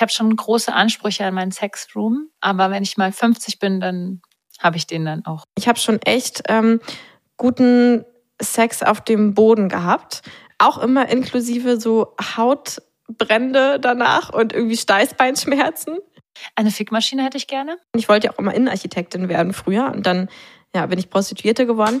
ich habe schon große Ansprüche an meinen Sexroom, aber wenn ich mal 50 bin, dann habe ich den dann auch. Ich habe schon echt ähm, guten Sex auf dem Boden gehabt. Auch immer inklusive so Hautbrände danach und irgendwie Steißbeinschmerzen. Eine Fickmaschine hätte ich gerne. Ich wollte ja auch immer Innenarchitektin werden früher und dann ja, bin ich Prostituierte geworden.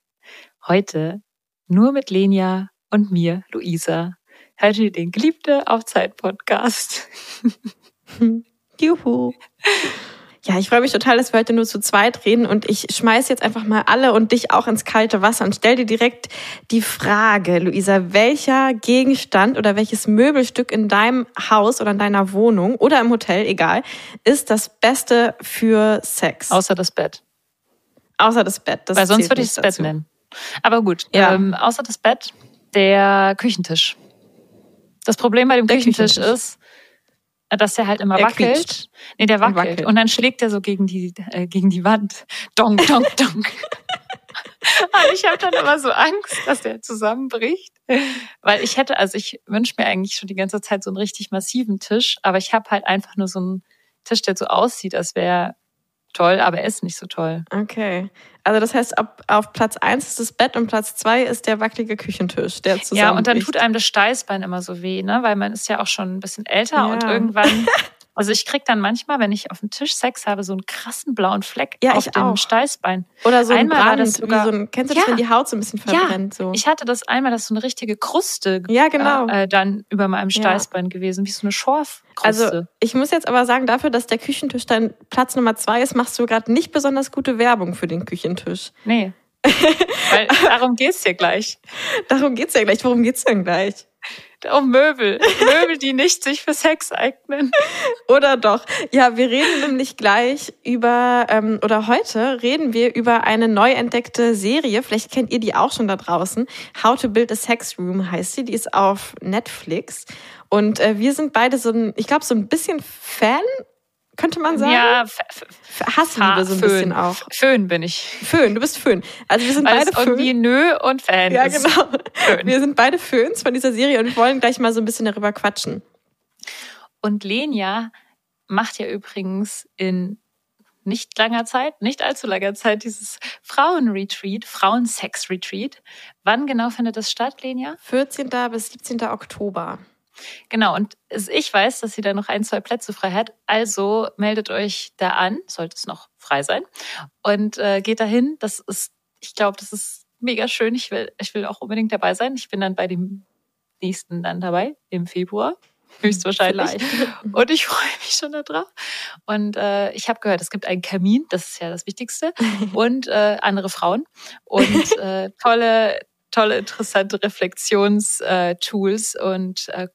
Heute nur mit Lenia und mir, Luisa. Ihr den Geliebte auf Zeit Podcast. Juhu. Ja, ich freue mich total, dass wir heute nur zu zweit reden und ich schmeiß jetzt einfach mal alle und dich auch ins kalte Wasser und stell dir direkt die Frage, Luisa, welcher Gegenstand oder welches Möbelstück in deinem Haus oder in deiner Wohnung oder im Hotel, egal, ist das Beste für Sex? Außer das Bett. Außer das Bett. Das Weil sonst würde ich das Bett nennen. Aber gut, ja. ähm, außer das Bett, der Küchentisch. Das Problem bei dem Küchentisch, Küchentisch ist, dass der halt immer der wackelt. Quietscht. Nee, der wackelt. wackelt. Und dann schlägt er so gegen die, äh, gegen die Wand. Donk, donk, donk. Ich habe dann immer so Angst, dass der zusammenbricht. Weil ich hätte, also ich wünsche mir eigentlich schon die ganze Zeit so einen richtig massiven Tisch, aber ich habe halt einfach nur so einen Tisch, der so aussieht, als wäre toll, aber er ist nicht so toll. Okay. Also das heißt, ab, auf Platz eins ist das Bett und Platz zwei ist der wackelige Küchentisch, der zusammen. Ja, und dann tut einem das Steißbein immer so weh, ne? Weil man ist ja auch schon ein bisschen älter ja. und irgendwann Also ich krieg dann manchmal, wenn ich auf dem Tisch Sex habe, so einen krassen blauen Fleck ja, auf dem auch. Steißbein. Oder so einmal ein Brand, war das sogar, so ein, kennst du das, ja, wenn die Haut so ein bisschen verbrennt? Ja, so. ich hatte das einmal, das ist so eine richtige Kruste ja, genau. Äh, dann über meinem Steißbein gewesen, wie so eine Schorfkruste. Also ich muss jetzt aber sagen, dafür, dass der Küchentisch dann Platz Nummer zwei ist, machst du gerade nicht besonders gute Werbung für den Küchentisch. Nee. Weil darum geht's dir gleich. darum geht's ja gleich. Worum geht's denn gleich? Um Möbel. Möbel, die nicht sich für Sex eignen. Oder doch. Ja, wir reden nämlich gleich über, ähm, oder heute reden wir über eine neu entdeckte Serie. Vielleicht kennt ihr die auch schon da draußen. How to Build a Sex Room heißt sie. Die ist auf Netflix. Und äh, wir sind beide so ein, ich glaube, so ein bisschen Fan könnte man sagen. Ja, Hassliebe so ein Föhn. bisschen auch. Föhn bin ich. Föhn, du bist Föhn. Also wir sind Weil beide Föhn. irgendwie Nö und Fan. Ja, genau. Föhn. Wir sind beide Föhns von dieser Serie und wollen gleich mal so ein bisschen darüber quatschen. Und Lenia macht ja übrigens in nicht langer Zeit, nicht allzu langer Zeit, dieses Frauenretreat, Frauensex-Retreat. Wann genau findet das statt, Lenia? 14. bis 17. Oktober. Genau, und ich weiß, dass sie da noch ein, zwei Plätze frei hat. Also meldet euch da an, sollte es noch frei sein. Und äh, geht dahin. Das ist, ich glaube, das ist mega schön. Ich will, ich will auch unbedingt dabei sein. Ich bin dann bei dem nächsten dann dabei, im Februar. Höchstwahrscheinlich. Und ich freue mich schon darauf. Und äh, ich habe gehört, es gibt einen Kamin, das ist ja das Wichtigste, und äh, andere Frauen und äh, tolle, tolle, interessante Reflexionstools äh, und äh,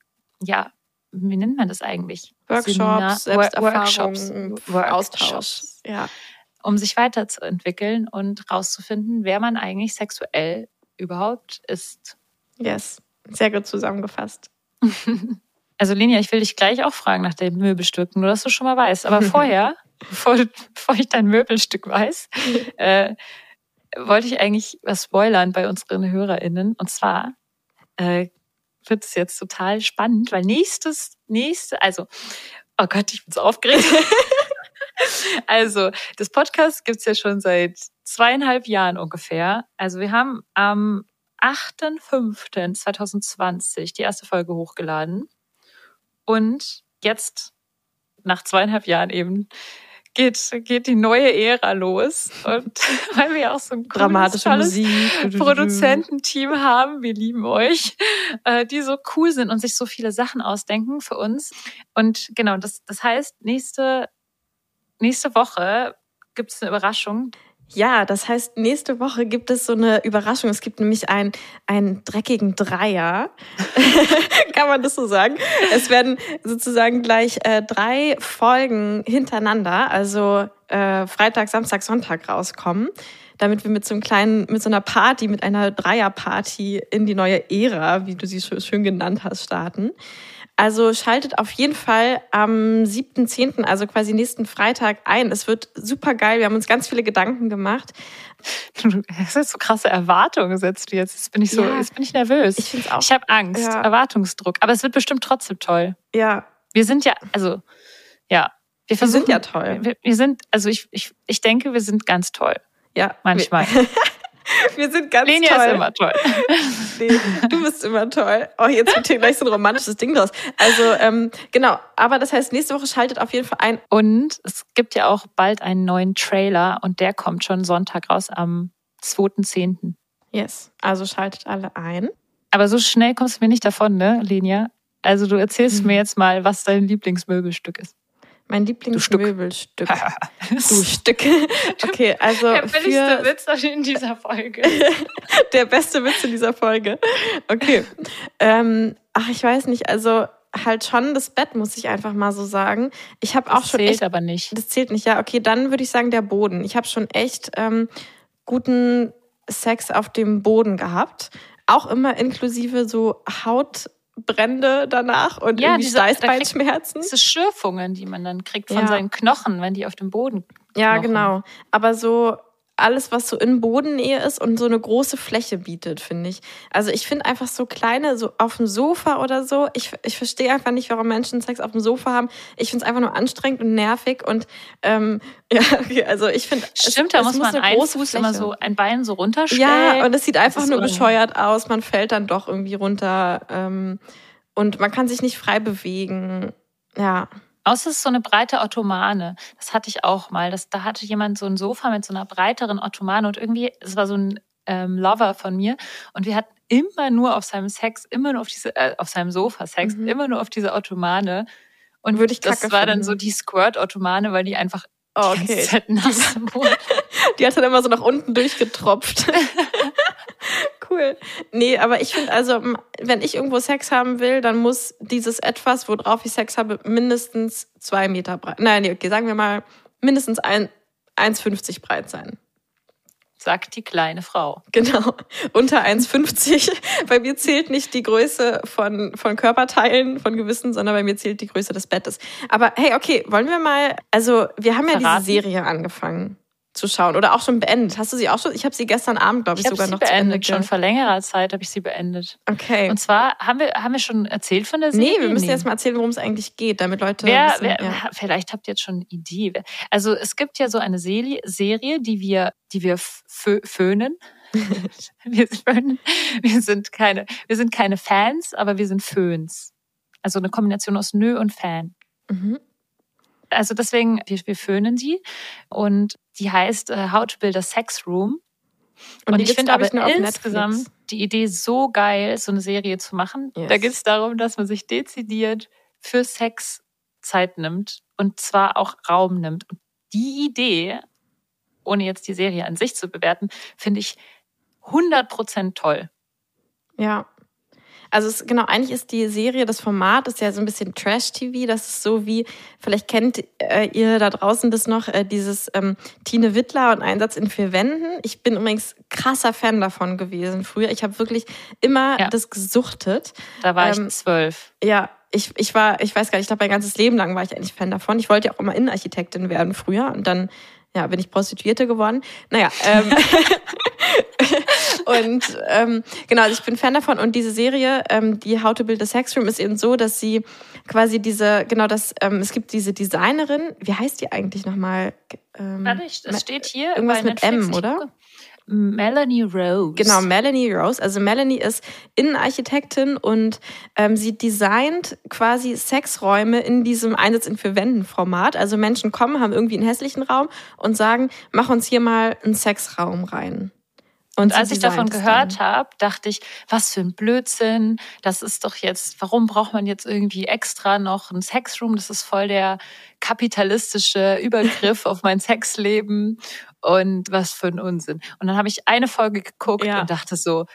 ja, wie nennt man das eigentlich? Workshops, Workshops, Austausch. Ja. Um sich weiterzuentwickeln und rauszufinden, wer man eigentlich sexuell überhaupt ist. Yes, sehr gut zusammengefasst. Also Lenia, ich will dich gleich auch fragen nach den Möbelstücken, nur dass du schon mal weißt. Aber vorher, bevor, bevor ich dein Möbelstück weiß, äh, wollte ich eigentlich was spoilern bei unseren HörerInnen. Und zwar äh, wird es jetzt total spannend, weil nächstes, nächste, also, oh Gott, ich bin so aufgeregt. also, das Podcast gibt's ja schon seit zweieinhalb Jahren ungefähr. Also wir haben am 8.5.2020 die erste Folge hochgeladen. Und jetzt, nach zweieinhalb Jahren eben, geht, geht die neue Ära los. Und weil wir auch so ein cooles, Dramatische tolles. Produzententeam haben, wir lieben euch, äh, die so cool sind und sich so viele Sachen ausdenken für uns. Und genau, das, das heißt, nächste, nächste Woche gibt es eine Überraschung. Ja, das heißt, nächste Woche gibt es so eine Überraschung. Es gibt nämlich einen, einen dreckigen Dreier. Kann man das so sagen? Es werden sozusagen gleich äh, drei Folgen hintereinander, also äh, Freitag, Samstag, Sonntag rauskommen, damit wir mit so einem kleinen, mit so einer Party, mit einer Dreierparty in die neue Ära, wie du sie schön schön genannt hast, starten. Also schaltet auf jeden Fall am 7.10., also quasi nächsten Freitag ein. Es wird super geil. Wir haben uns ganz viele Gedanken gemacht. Du hast jetzt so krasse Erwartungen gesetzt du jetzt. Jetzt bin ich so, Ja. jetzt bin ich nervös. Ich finde es auch. Ich habe Angst, Ja. Erwartungsdruck. Aber es wird bestimmt trotzdem toll. ja, Wir sind ja, also, ja. Wir wir versuchen, sind ja toll. Wir, wir sind, also ich, ich, ich denke, wir sind ganz toll. Ja, Manchmal. Wir, sind ganz Lenia toll. ist immer toll. Nee, du bist immer toll. Oh, jetzt wird hier gleich so ein romantisches Ding draus. Also, ähm, genau. Aber das heißt, nächste Woche schaltet auf jeden Fall ein. Und es gibt ja auch bald einen neuen Trailer und der kommt schon Sonntag raus am 2.10. Yes. Also schaltet alle ein. Aber so schnell kommst du mir nicht davon, ne, Lenia? Also du erzählst Mhm. mir jetzt mal, was dein Lieblingsmöbelstück ist. Mein Stück. Lieblingsmöbelstück. Du Stück. Okay, also Der billigste für Witz in dieser Folge. der beste Witz in dieser Folge. Okay. Ähm, ach, ich weiß nicht. Also halt schon das Bett, muss ich einfach mal so sagen. Ich habe auch Das schon zählt echt aber nicht. Das zählt nicht, ja. Okay, dann würde ich sagen der Boden. Ich habe schon echt ähm, guten Sex auf dem Boden gehabt. Auch immer inklusive so Hautbrände danach und Ja, irgendwie diese- Steißbeinschmerzen. Diese Schürfungen, die man dann kriegt von Ja. seinen Knochen, wenn die auf dem Boden. Ja, Knochen. genau. Aber so alles, was so in Bodennähe ist und so eine große Fläche bietet, finde ich. Also ich finde einfach so kleine, so auf dem Sofa oder so, ich, ich verstehe einfach nicht, warum Menschen Sex auf dem Sofa haben. Ich finde es einfach nur anstrengend und nervig und ähm, ja, okay, also ich finde Stimmt, da muss man einen Fuß immer so, ein Bein so runterstellen. Ja, und es sieht einfach nur bescheuert aus. Man fällt dann doch irgendwie runter ähm, und man kann sich nicht frei bewegen. Ja, Außer es ist so eine breite Ottomane. Das hatte ich auch mal. Das, da hatte jemand so ein Sofa mit so einer breiteren Ottomane und irgendwie, es war so ein ähm, Lover von mir und wir hatten immer nur auf seinem Sex, immer nur auf diese, äh, auf seinem Sofa Sex, Mhm. immer nur auf diese Ottomane. Und Würde ich das kacke war dann finden. so die Squirt-Ottomane, weil die einfach oh, die ganze okay. Zeit nass wurde. Die hat dann immer so nach unten durchgetropft. cool. Nee, aber ich finde also, wenn ich irgendwo Sex haben will, dann muss dieses etwas, worauf ich Sex habe, mindestens zwei Meter breit. Nein, nee, okay, sagen wir mal mindestens ein, 1,50 breit sein. Sagt die kleine Frau. Genau. Unter 1,50. Bei mir zählt nicht die Größe von, von Körperteilen, von gewissen, sondern bei mir zählt die Größe des Bettes. Aber hey, okay, wollen wir mal, also wir haben ja Verraten? diese Serie angefangen zu schauen oder auch schon beendet. Hast du sie auch schon? Ich habe sie gestern Abend, glaube ich, Ich sogar sie noch zu Ende beendet. Schon vor längerer Zeit habe ich sie beendet. Okay. Und zwar haben wir, haben wir schon erzählt von der Serie? Nee, wir müssen jetzt mal erzählen, worum es eigentlich geht, damit Leute Wer, wissen. wer, ja. Vielleicht habt ihr jetzt schon eine Idee. Also es gibt ja so eine Serie, Serie die wir, die wir fö föhnen. wir, föhnen. wir sind keine, wir sind keine Fans, aber wir sind Föhns. Also eine Kombination aus Nö und Fan. Mhm. Also deswegen, wir, wir föhnen sie. Und die heißt äh, How to Build a Sex Room. Und, Und, die ich finde aber nur auf insgesamt die Idee so geil, so eine Serie zu machen. Yes. Da geht es darum, dass man sich dezidiert für Sex Zeit nimmt und zwar auch Raum nimmt. Und die Idee, ohne jetzt die Serie an sich zu bewerten, finde ich 100% toll. Ja. Also es, genau, eigentlich ist die Serie, das Format ist ja so ein bisschen Trash-TV. Das ist so wie, vielleicht kennt äh, ihr da draußen das noch, äh, dieses ähm, Tine Wittler und Einsatz in vier Wänden. Ich bin übrigens krasser Fan davon gewesen früher. Ich habe wirklich immer Ja. das gesuchtet. Da war Ähm, ich zwölf. Ja, ich, ich war, ich weiß gar nicht, ich glaube, mein ganzes Leben lang war ich eigentlich Fan davon. Ich wollte ja auch immer Innenarchitektin werden früher und dann ja, bin ich Prostituierte geworden. Naja, ähm, und ähm, genau, also ich bin Fan davon und diese Serie, ähm, die How to Build a Sex Room, ist eben so, dass sie quasi diese, genau das, ähm, es gibt diese Designerin, wie heißt die eigentlich nochmal? Ähm, Warte, es steht hier irgendwas mit Netflix. M, oder? Melanie Rose. Genau, Melanie Rose. Also Melanie ist Innenarchitektin und ähm, sie designt quasi Sexräume in diesem Einsatz in für Wänden Format. Also Menschen kommen, haben irgendwie einen hässlichen Raum und sagen, mach uns hier mal einen Sexraum rein. Und, als ich davon gehört habe, dachte ich, was für ein Blödsinn. Das ist doch jetzt, warum braucht man jetzt irgendwie extra noch ein Sexroom? Das ist voll der kapitalistische Übergriff auf mein Sexleben. Und was für ein Unsinn. Und dann habe ich eine Folge geguckt ja. und dachte so,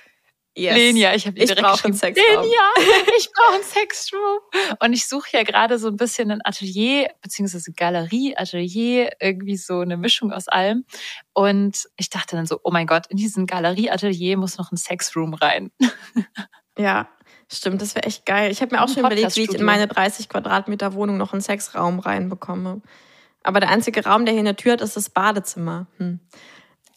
Yes. Lenia, ich habe dir direkt geschrieben, Lenia, ich brauche ein Sexroom. Und ich suche ja gerade so ein bisschen ein Atelier, beziehungsweise Galerie, Atelier, irgendwie so eine Mischung aus allem. Und ich dachte dann so, oh mein Gott, in diesen Galerie-Atelier muss noch ein Sexroom rein. Ja, stimmt, das wäre echt geil. Ich habe mir auch schon überlegt, wie ich in meine 30 Quadratmeter Wohnung noch einen Sexraum reinbekomme. Aber der einzige Raum, der hier in der Tür hat, ist das Badezimmer. Hm.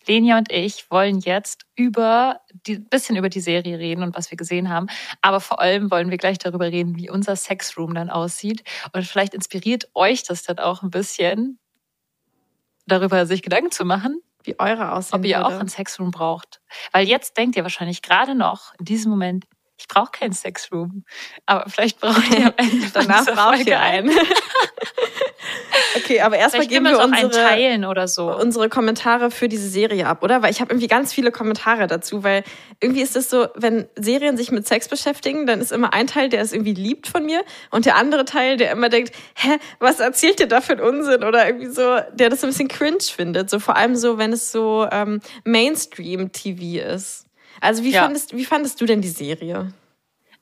Lenia und ich wollen jetzt über die bisschen über die Serie reden und was wir gesehen haben, aber vor allem wollen wir gleich darüber reden, wie unser Sexroom dann aussieht und vielleicht inspiriert euch das dann auch ein bisschen darüber sich Gedanken zu machen, wie eure aussehen ob ihr würde. auch ein Sexroom braucht, weil jetzt denkt ihr wahrscheinlich gerade noch in diesem Moment ich brauche keinen Sexroom. Aber vielleicht braucht ihr am Ende Danach braucht ihr einen. okay, aber erstmal geben wir unsere, teilen oder so. unsere Kommentare für diese Serie ab, oder? Weil ich habe irgendwie ganz viele Kommentare dazu, weil irgendwie ist es so, wenn Serien sich mit Sex beschäftigen, dann ist immer ein Teil, der es irgendwie liebt von mir und der andere Teil, der immer denkt, hä, was erzählt ihr da für einen Unsinn? Oder irgendwie so, der das ein bisschen cringe findet. So vor allem so, wenn es so ähm, Mainstream-TV ist. Also wie, ja. fandest, wie fandest du denn die Serie?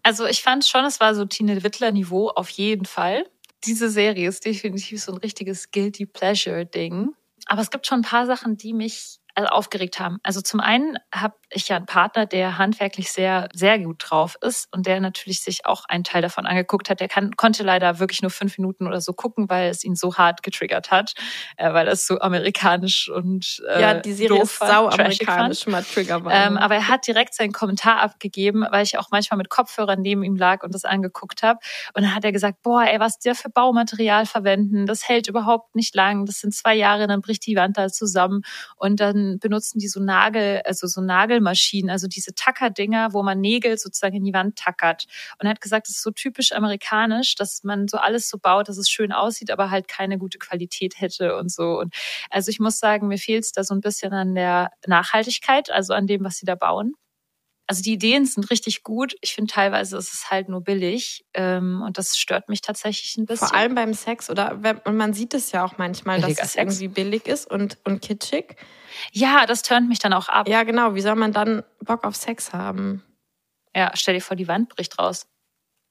Also ich fand schon, es war so Tine Wittler-Niveau auf jeden Fall. Diese Serie ist definitiv so ein richtiges Guilty Pleasure-Ding. Aber es gibt schon ein paar Sachen, die mich aufgeregt haben. Also zum einen habe ich ja einen Partner, der handwerklich sehr, sehr gut drauf ist und der natürlich sich auch einen Teil davon angeguckt hat. Der kann, konnte leider wirklich nur fünf Minuten oder so gucken, weil es ihn so hart getriggert hat, äh, weil es so amerikanisch und äh, Ja, die Serie ist sau amerikanisch, mal Trigger war. Ähm, aber er hat direkt seinen Kommentar abgegeben, weil ich auch manchmal mit Kopfhörern neben ihm lag und das angeguckt habe. Und dann hat er gesagt, boah, ey, was die für Baumaterial verwenden, das hält überhaupt nicht lang. Das sind zwei Jahre, dann bricht die Wand da zusammen und dann benutzen die so Nagel, also so Nagel Nägelmaschinen, also diese Tackerdinger, wo man Nägel sozusagen in die Wand tackert. Und er hat gesagt, es ist so typisch amerikanisch, dass man so alles so baut, dass es schön aussieht, aber halt keine gute Qualität hätte und so. Und also ich muss sagen, mir fehlt es da so ein bisschen an der Nachhaltigkeit, also an dem, was sie da bauen. Also die Ideen sind richtig gut. Ich finde teilweise ist es halt nur billig ähm, und das stört mich tatsächlich ein bisschen. Vor allem beim Sex oder und man sieht es ja auch manchmal, Billiger dass es Sex. irgendwie billig ist und und kitschig. Ja, das turnt mich dann auch ab. Ja, genau. Wie soll man dann Bock auf Sex haben? Ja, stell dir vor, die Wand bricht raus.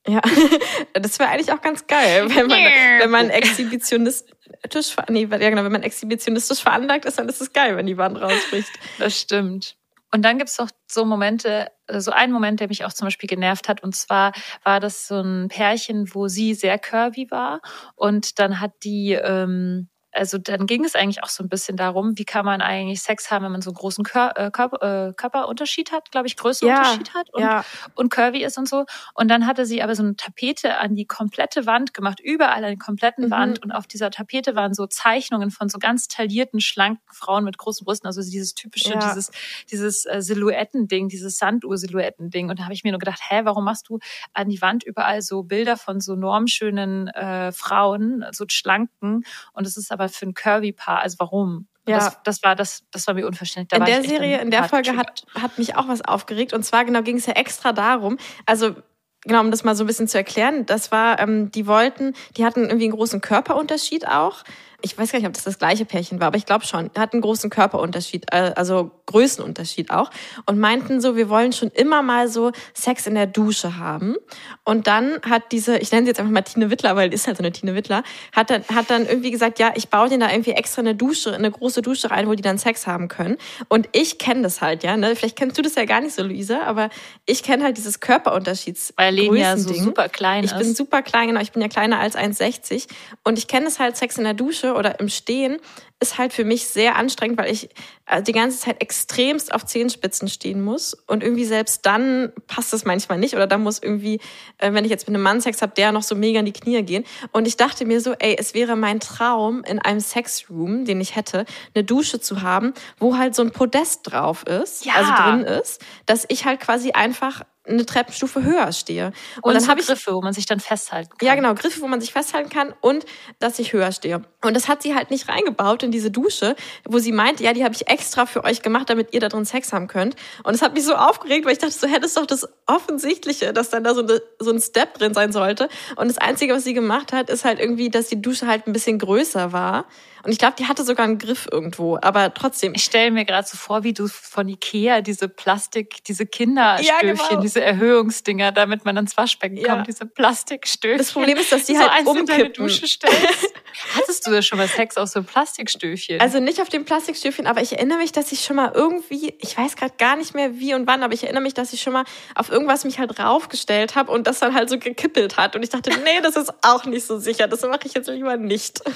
Ja, das wäre eigentlich auch ganz geil, wenn man, wenn man exhibitionistisch, nee, ja genau, wenn man exhibitionistisch veranlagt ist, dann ist es geil, wenn die Wand rausbricht. Das stimmt. Und dann gibt's doch so Momente, so einen Moment, der mich auch zum Beispiel genervt hat. Und zwar war das so ein Pärchen, wo sie sehr curvy war. Und dann hat die ähm, also dann ging es eigentlich auch so ein bisschen darum, wie kann man eigentlich Sex haben, wenn man so einen großen Kör äh, Körper, äh, Körperunterschied hat, glaube ich, Größenunterschied ja, hat und, ja. und curvy ist und so. Und dann hatte sie aber so eine Tapete an die komplette Wand gemacht, überall an die kompletten mhm. Wand. Und auf dieser Tapete waren so Zeichnungen von so ganz taillierten, schlanken Frauen mit großen Brüsten, also dieses typische, ja. dieses, dieses äh, Silhouettending, dieses Sanduhr-Silhouettending. Und da habe ich mir nur gedacht, hä, warum machst du an die Wand überall so Bilder von so normschönen äh, Frauen, so schlanken? Und es ist aber aber für ein Curvy-Paar, also warum? Ja. Das, das, war das, das war mir unverständlich. Da in der Serie, in der Folge hat, hat mich auch was aufgeregt. Und zwar genau ging es ja extra darum, also genau, um das mal so ein bisschen zu erklären, das war, ähm, die wollten, die hatten irgendwie einen großen Körperunterschied auch ich weiß gar nicht, ob das das gleiche Pärchen war, aber ich glaube schon, hat einen großen Körperunterschied, äh, also Größenunterschied auch. Und meinten so, wir wollen schon immer mal so Sex in der Dusche haben. Und dann hat diese, ich nenne sie jetzt einfach mal Tine Wittler, weil die ist halt so eine Tine Wittler, hat dann, hat dann irgendwie gesagt, ja, ich baue denen da irgendwie extra eine Dusche, eine große Dusche rein, wo die dann Sex haben können. Und ich kenne das halt, ja, ne? vielleicht kennst du das ja gar nicht so, Luisa, aber ich kenne halt dieses Körperunterschieds Weil Lena ja so super klein ich ist. Ich bin super klein, genau, ich bin ja kleiner als 1,60 und ich kenne es halt Sex in der Dusche Oder im Stehen ist halt für mich sehr anstrengend, weil ich äh, die ganze Zeit extremst auf Zehenspitzen stehen muss. Und irgendwie selbst dann passt es manchmal nicht. Oder dann muss irgendwie, äh, wenn ich jetzt mit einem Mann Sex habe, der noch so mega in die Knie gehen. Und ich dachte mir so, ey, es wäre mein Traum, in einem Sexroom, den ich hätte, eine Dusche zu haben, wo halt so ein Podest drauf ist, Ja. also drin ist, dass ich halt quasi einfach eine Treppenstufe höher stehe. Und, Und dann so habe ich Griffe, wo man sich dann festhalten kann. ja, genau, Griffe, wo man sich festhalten kann und dass ich höher stehe. Und das hat sie halt nicht reingebaut in diese Dusche, wo sie meinte, ja, die habe ich extra für euch gemacht, damit ihr da drin Sex haben könnt. Und es hat mich so aufgeregt, weil ich dachte, so hätte es doch das Offensichtliche, dass dann da so, eine, so ein Step drin sein sollte. Und das Einzige, was sie gemacht hat, ist halt irgendwie, dass die Dusche halt ein bisschen größer war. Und ich glaube, die hatte sogar einen Griff irgendwo, aber trotzdem. Ich stelle mir gerade so vor, wie du von Ikea diese Plastik, diese Kinderstöfchen, Ja, genau. Diese Erhöhungsdinger, damit man ans Waschbecken Ja. kommt, diese Plastikstöfchen. Das Problem ist, dass die so halt eins in deine umkippen. Dusche stellst. Hattest du da schon mal Sex aus so einem Plastikstöfchen? Also nicht auf dem Plastikstüfchen, aber ich erinnere mich, dass ich schon mal irgendwie, ich weiß gerade gar nicht mehr wie und wann, aber ich erinnere mich, dass ich schon mal auf irgendwas mich halt raufgestellt habe und das dann halt so gekippelt hat. Und ich dachte, nee, das ist auch nicht so sicher. Das mache ich jetzt lieber nicht.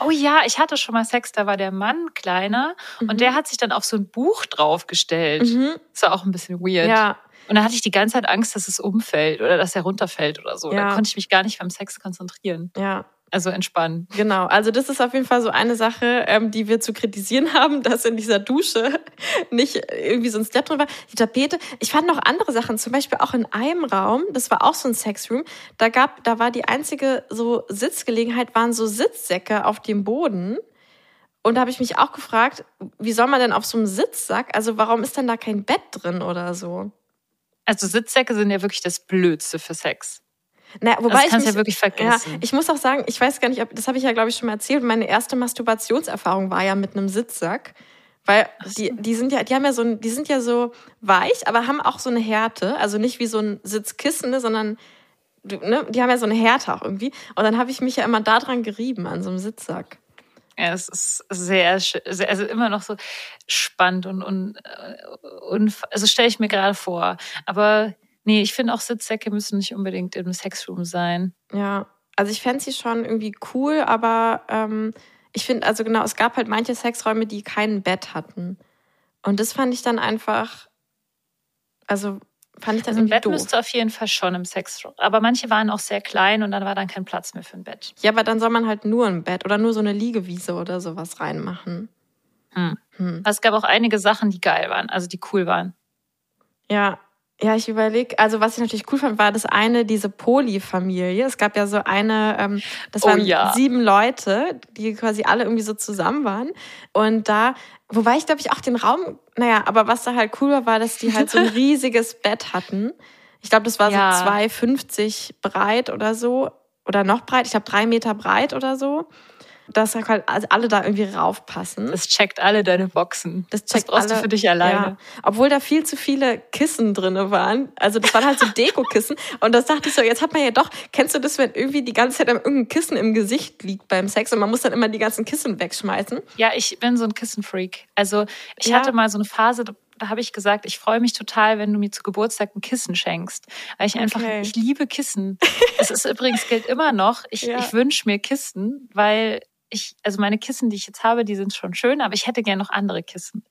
Oh ja, ich hatte schon mal Sex, da war der Mann kleiner und der hat sich dann auf so ein Buch draufgestellt. Mhm. Das war auch ein bisschen weird. Ja, Und da hatte ich die ganze Zeit Angst, dass es umfällt oder dass er runterfällt oder so. Ja. Da konnte ich mich gar nicht beim Sex konzentrieren. ja. Also entspannen. Genau, also das ist auf jeden Fall so eine Sache, ähm, die wir zu kritisieren haben, dass in dieser Dusche nicht irgendwie so ein Step drin war. Die Tapete, ich fand noch andere Sachen, zum Beispiel auch in einem Raum, das war auch so ein Sexroom, da gab, da war die einzige so Sitzgelegenheit, waren so Sitzsäcke auf dem Boden. Und da habe ich mich auch gefragt, wie soll man denn auf so einem Sitzsack, also warum ist denn da kein Bett drin oder so? Also Sitzsäcke sind ja wirklich das Blödste für Sex. Na, wobei Das ich kannst du mich, ja wirklich Ja, vergessen. ich muss auch sagen, ich weiß gar nicht, ob, das habe ich ja, glaube ich, schon mal erzählt. Meine erste Masturbationserfahrung war ja mit einem Sitzsack. Weil die, die sind ja, die haben ja so ein, die sind ja so weich, aber haben auch so eine Härte. Also nicht wie so ein Sitzkissen, ne, sondern ne, die haben ja so eine Härte auch irgendwie. Und dann habe ich mich ja immer daran gerieben, an so einem Sitzsack. Ja, es ist sehr, sehr also immer noch so spannend und, und, äh, und also stelle ich mir gerade vor. Aber nee, ich finde auch Sitzsäcke müssen nicht unbedingt im Sexroom sein. Ja, also ich fände sie schon irgendwie cool, aber ähm, ich finde, also genau, es gab halt manche Sexräume, die kein Bett hatten. Und das fand ich dann einfach, also fand ich dann Also ein irgendwie Bett doof. müsste auf jeden Fall schon im Sexroom. Aber manche waren auch sehr klein und dann war dann kein Platz mehr für ein Bett. Ja, aber dann soll man halt nur ein Bett oder nur so eine Liegewiese oder sowas reinmachen. Hm. Hm. Es gab auch einige Sachen, die geil waren, also die cool waren. Ja, ja, ich überlege, also was ich natürlich cool fand, war das eine, diese Poli-Familie. Es gab ja so eine, ähm, das Oh waren ja. sieben Leute, die quasi alle irgendwie so zusammen waren. Und da, wobei ich glaube ich auch den Raum, naja, aber was da halt cool war, war, dass die halt so ein riesiges Bett hatten. Ich glaube, das war Ja. so 2,50 breit oder so. Oder noch breit, ich glaube drei Meter breit oder so. Dass halt alle da irgendwie raufpassen. Das checkt alle deine Boxen. Das Das, checkt brauchst alle, du für dich alleine. Ja. Obwohl da viel zu viele Kissen drinne waren. Also das waren halt so Dekokissen. Und das dachte ich so, jetzt hat man ja doch, kennst du das, wenn irgendwie die ganze Zeit irgendein Kissen im Gesicht liegt beim Sex und man muss dann immer die ganzen Kissen wegschmeißen? Ja, ich bin so ein Kissenfreak. Also ich Ja. hatte mal so eine Phase, da, habe ich gesagt, ich freue mich total, wenn du mir zu Geburtstag ein Kissen schenkst. Weil ich einfach, Okay. ich liebe Kissen. Es ist übrigens gilt immer noch, ich, Ja. ich wünsche mir Kissen, weil ich, also meine Kissen, die ich jetzt habe, die sind schon schön, aber ich hätte gerne noch andere Kissen.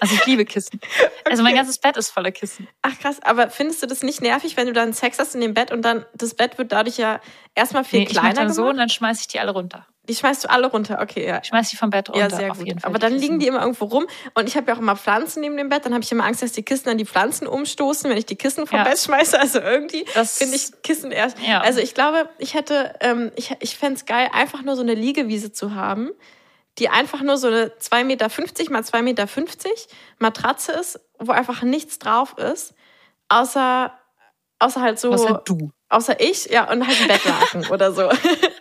Also ich liebe Kissen. Also mein Okay. ganzes Bett ist voller Kissen. Ach krass, aber findest du das nicht nervig, wenn du dann Sex hast in dem Bett und dann das Bett wird dadurch ja erstmal viel Nee, ich kleiner dann so und gemacht? dann schmeiße ich die alle runter. Die schmeißt du alle runter, okay, ja. Ich schmeiße die vom Bett runter. Ja, sehr auf gut. jeden Fall. Aber dann liegen die immer irgendwo rum. Und ich habe ja auch immer Pflanzen neben dem Bett. Dann habe ich immer Angst, dass die Kissen an die Pflanzen umstoßen, wenn ich die Kissen vom Ja. Bett schmeiße. Also irgendwie Das- finde ich Kissen erst. Ja. Also ich glaube, ich hätte, ähm, ich, ich fände es geil, einfach nur so eine Liegewiese zu haben, die einfach nur so eine 2,50 Meter mal 2,50 Meter Matratze ist, wo einfach nichts drauf ist, außer, außer halt so. Halt du. Außer ich, ja, und halt ein Bettlaken oder so.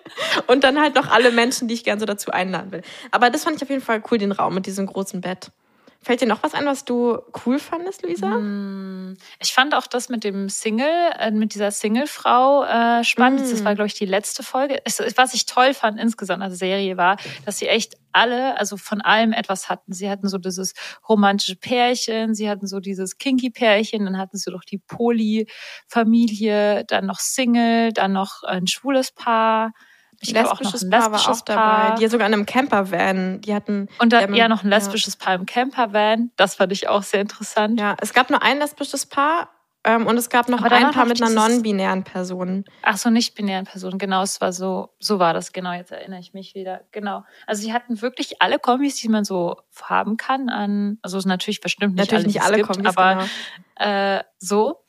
Und dann halt noch alle Menschen, die ich gern so dazu einladen will. Aber das fand ich auf jeden Fall cool, den Raum mit diesem großen Bett. Fällt dir noch was ein, was du cool fandest, Luisa? Mm, Ich fand auch das mit dem Single, äh, mit dieser Single-Frau äh, spannend. Mm. Das war, glaube ich, die letzte Folge. Was ich toll fand insgesamt an der Serie war, dass sie echt alle, also von allem etwas hatten. Sie hatten so dieses romantische Pärchen, sie hatten so dieses Kinky-Pärchen, dann hatten sie doch die Poly-Familie, dann noch Single, dann noch ein schwules Paar. Ich glaube auch noch lesbisches ein Paar war auch dabei. Paar. Die sogar in einem Campervan. Die hatten. Und da, die haben- ja, noch ein ja. lesbisches Paar im Campervan. Das fand ich auch sehr interessant. Ja, es gab nur ein lesbisches Paar ähm, und es gab noch Aber dann ein Paar mit einer non-binären Person. Ach so, nicht binären Personen. Genau, es war so, so war das. Genau, jetzt erinnere ich mich wieder. Genau. Also sie hatten wirklich alle Kombis, die man so haben kann an, also es ist natürlich bestimmt nicht Natürlich alle, nicht alle gibt, Kombis, aber genau. äh, so.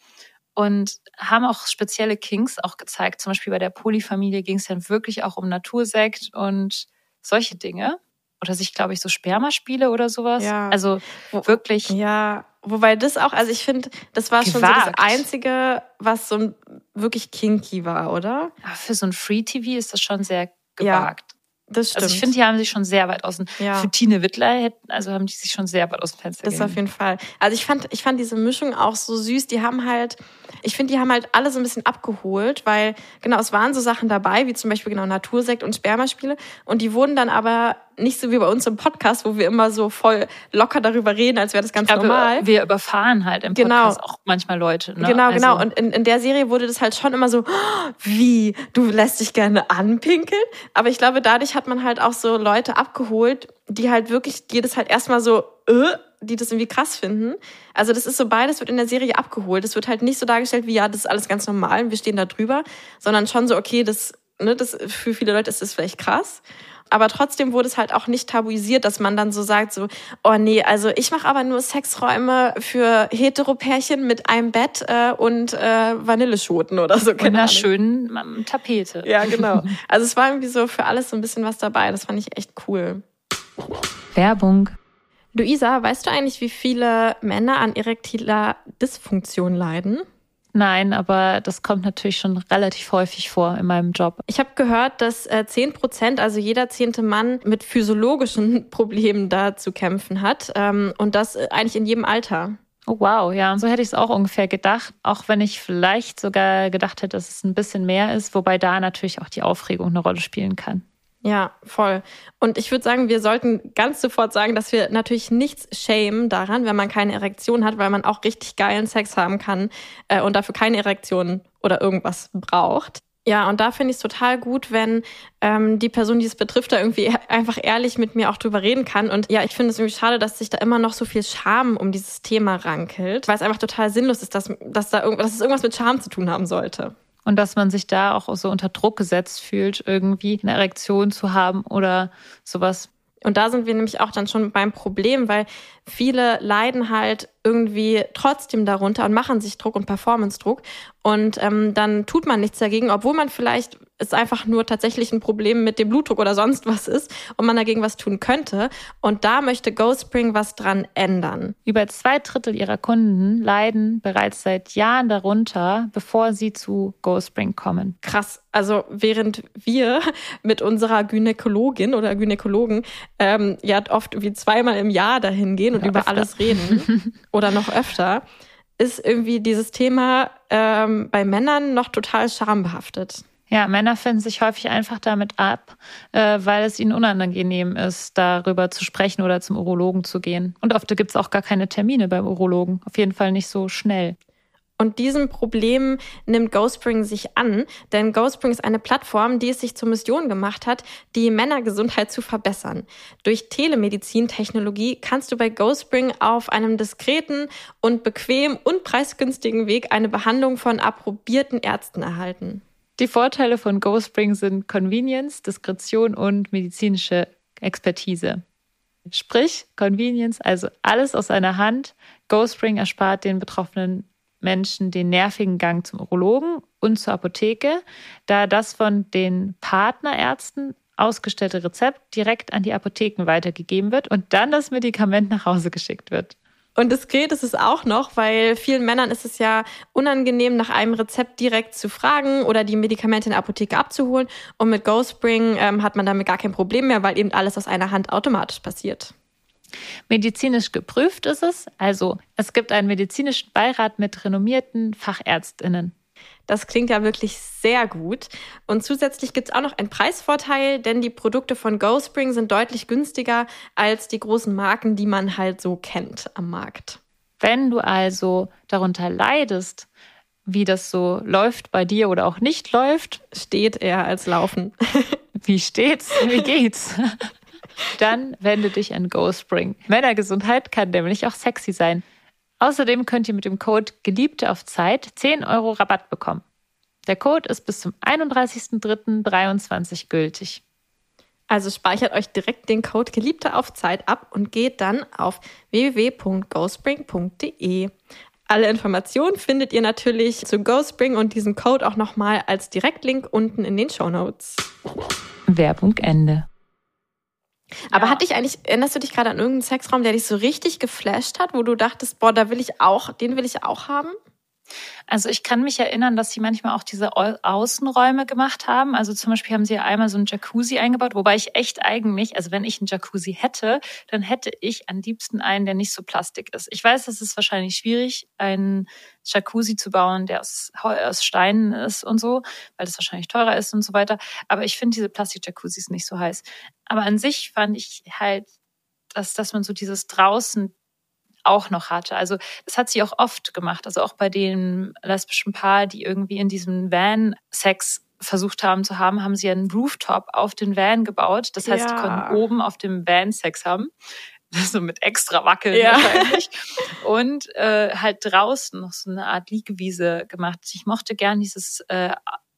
Und haben auch spezielle Kings auch gezeigt. Zum Beispiel bei der Polyfamilie ging es dann wirklich auch um Natursekt und solche Dinge. Oder sich, glaube ich, so Spermaspiele oder sowas. Ja. Also wirklich. Ja, wobei das auch, also ich finde, das war schon so das Gewagt. Einzige, was so ein- wirklich kinky war, oder? Aber für so ein Free-TV ist das schon sehr Ja, gewagt. Das stimmt. Also ich finde, die haben sich schon sehr weit aus dem, Ja. für Tine Wittler, hätten- also haben die sich schon sehr weit aus dem Fenster Das auf gegeben. jeden Fall. Also ich fand, ich fand diese Mischung auch so süß. Die haben halt, ich finde, die haben halt alle so ein bisschen abgeholt, weil genau, es waren so Sachen dabei, wie zum Beispiel genau Natursekt und Spermaspiele. Und die wurden dann aber nicht so wie bei uns im Podcast, wo wir immer so voll locker darüber reden, als wäre das ganz glaube, normal. wir überfahren halt im Genau. Podcast auch manchmal Leute. Ne? Genau, also, genau. Und in, in der Serie wurde das halt schon immer so, "Oh, wie, du lässt dich gerne anpinkeln. Aber ich glaube, dadurch hat man halt auch so Leute abgeholt, die halt wirklich, die das halt erstmal so, äh, die das irgendwie krass finden. Also das ist so beides wird in der Serie abgeholt. Es wird halt nicht so dargestellt wie, ja, das ist alles ganz normal und wir stehen da drüber, sondern schon so, okay, das, ne, das, für viele Leute ist das vielleicht krass. Aber trotzdem wurde es halt auch nicht tabuisiert, dass man dann so sagt, so, oh nee, also ich mache aber nur Sexräume für Heteropärchen mit einem Bett äh, und äh, Vanilleschoten oder so. und keine einer Ahnung. schönen ähm, Tapete. Ja, genau. Also es war irgendwie so für alles so ein bisschen was dabei. Das fand ich echt cool. Werbung. Luisa, weißt du eigentlich, wie viele Männer an erektiler Dysfunktion leiden? Nein, aber das kommt natürlich schon relativ häufig vor in meinem Job. Ich habe gehört, dass äh, 10 Prozent, also jeder zehnte Mann, mit physiologischen Problemen da zu kämpfen hat. Ähm, und das äh, eigentlich in jedem Alter. Oh wow, ja, so hätte ich es auch ungefähr gedacht. Auch wenn ich vielleicht sogar gedacht hätte, dass es ein bisschen mehr ist, wobei da natürlich auch die Aufregung eine Rolle spielen kann. Ja, voll. Und ich würde sagen, wir sollten ganz sofort sagen, dass wir natürlich nichts schämen daran, wenn man keine Erektion hat, weil man auch richtig geilen Sex haben kann äh, und dafür keine Erektion oder irgendwas braucht. Ja, und da finde ich es total gut, wenn ähm, die Person, die es betrifft, da irgendwie e- einfach ehrlich mit mir auch drüber reden kann. Und ja, ich finde es irgendwie schade, dass sich da immer noch so viel Scham um dieses Thema rankelt, weil es einfach total sinnlos ist, dass, dass, da irgend, dass es irgendwas mit Scham zu tun haben sollte. Und dass man sich da auch so unter Druck gesetzt fühlt, irgendwie eine Erektion zu haben oder sowas. Und da sind wir nämlich auch dann schon beim Problem, weil viele leiden halt irgendwie trotzdem darunter und machen sich Druck und Performance-Druck. Und ähm, dann tut man nichts dagegen, obwohl man vielleicht es einfach nur tatsächlich ein Problem mit dem Blutdruck oder sonst was ist und man dagegen was tun könnte. Und da möchte GoSpring was dran ändern. Über zwei Drittel ihrer Kunden leiden bereits seit Jahren darunter, bevor sie zu GoSpring kommen. Krass. Also während wir mit unserer Gynäkologin oder Gynäkologen ähm, ja oft wie zweimal im Jahr dahin gehen und Ja, über öfter. alles reden oder noch öfter, ist irgendwie dieses Thema ähm, bei Männern noch total schambehaftet. Ja, Männer finden sich häufig einfach damit ab, äh, weil es ihnen unangenehm ist, darüber zu sprechen oder zum Urologen zu gehen. Und oft gibt es auch gar keine Termine beim Urologen. Auf jeden Fall nicht so schnell. Und diesem Problem nimmt GoSpring sich an, denn GoSpring ist eine Plattform, die es sich zur Mission gemacht hat, die Männergesundheit zu verbessern. Durch Telemedizintechnologie kannst du bei GoSpring auf einem diskreten und bequem und preisgünstigen Weg eine Behandlung von approbierten Ärzten erhalten. Die Vorteile von GoSpring sind Convenience, Diskretion und medizinische Expertise. Sprich, Convenience, also alles aus einer Hand. GoSpring erspart den betroffenen Menschen den nervigen Gang zum Urologen und zur Apotheke, da das von den Partnerärzten ausgestellte Rezept direkt an die Apotheken weitergegeben wird und dann das Medikament nach Hause geschickt wird. Und diskret ist es auch noch, weil vielen Männern ist es ja unangenehm, nach einem Rezept direkt zu fragen oder die Medikamente in der Apotheke abzuholen. Und mit GoSpring ähm, hat man damit gar kein Problem mehr, weil eben alles aus einer Hand automatisch passiert. Medizinisch geprüft ist es, also es gibt einen medizinischen Beirat mit renommierten Fachärztinnen. Das klingt ja wirklich sehr gut. Und zusätzlich gibt es auch noch einen Preisvorteil, denn die Produkte von GoSpring sind deutlich günstiger als die großen Marken, die man halt so kennt am Markt. Wenn du also darunter leidest, wie das so läuft bei dir oder auch nicht läuft, Steht eher als laufen. wie steht's, wie geht's, dann wende dich an GoSpring. Männergesundheit kann nämlich auch sexy sein. Außerdem könnt ihr mit dem Code Geliebte auf Zeit 10 Euro Rabatt bekommen. Der Code ist bis zum 31.03.23 gültig. Also speichert euch direkt den Code Geliebte auf Zeit ab und geht dann auf www.gospring.de. Alle Informationen findet ihr natürlich zu GoSpring und diesen Code auch nochmal als Direktlink unten in den Show Notes. Werbung Ende. Aber Ja. hat dich eigentlich, erinnerst du dich gerade an irgendeinen Sexraum, der dich so richtig geflasht hat, wo du dachtest, boah, da will ich auch, den will ich auch haben? Also ich kann mich erinnern, dass sie manchmal auch diese Au- Außenräume gemacht haben. Also zum Beispiel haben sie einmal so ein Jacuzzi eingebaut, wobei ich echt eigentlich, also wenn ich einen Jacuzzi hätte, dann hätte ich am liebsten einen, der nicht so plastik ist. Ich weiß, es ist wahrscheinlich schwierig, einen Jacuzzi zu bauen, der aus, aus Steinen ist und so, weil das wahrscheinlich teurer ist und so weiter. Aber ich finde diese Plastik-Jacuzzis nicht so heiß. Aber an sich fand ich halt, dass, dass man so dieses draußen auch noch hatte. Also das hat sie auch oft gemacht. Also auch bei dem lesbischen Paar, die irgendwie in diesem Van Sex versucht haben zu haben, haben sie einen Rooftop auf den Van gebaut. Das heißt, Ja. konnten oben auf dem Van Sex haben. So mit extra Wackeln Ja. wahrscheinlich. Und äh, halt draußen noch so eine Art Liegewiese gemacht. Ich mochte gern dieses, äh,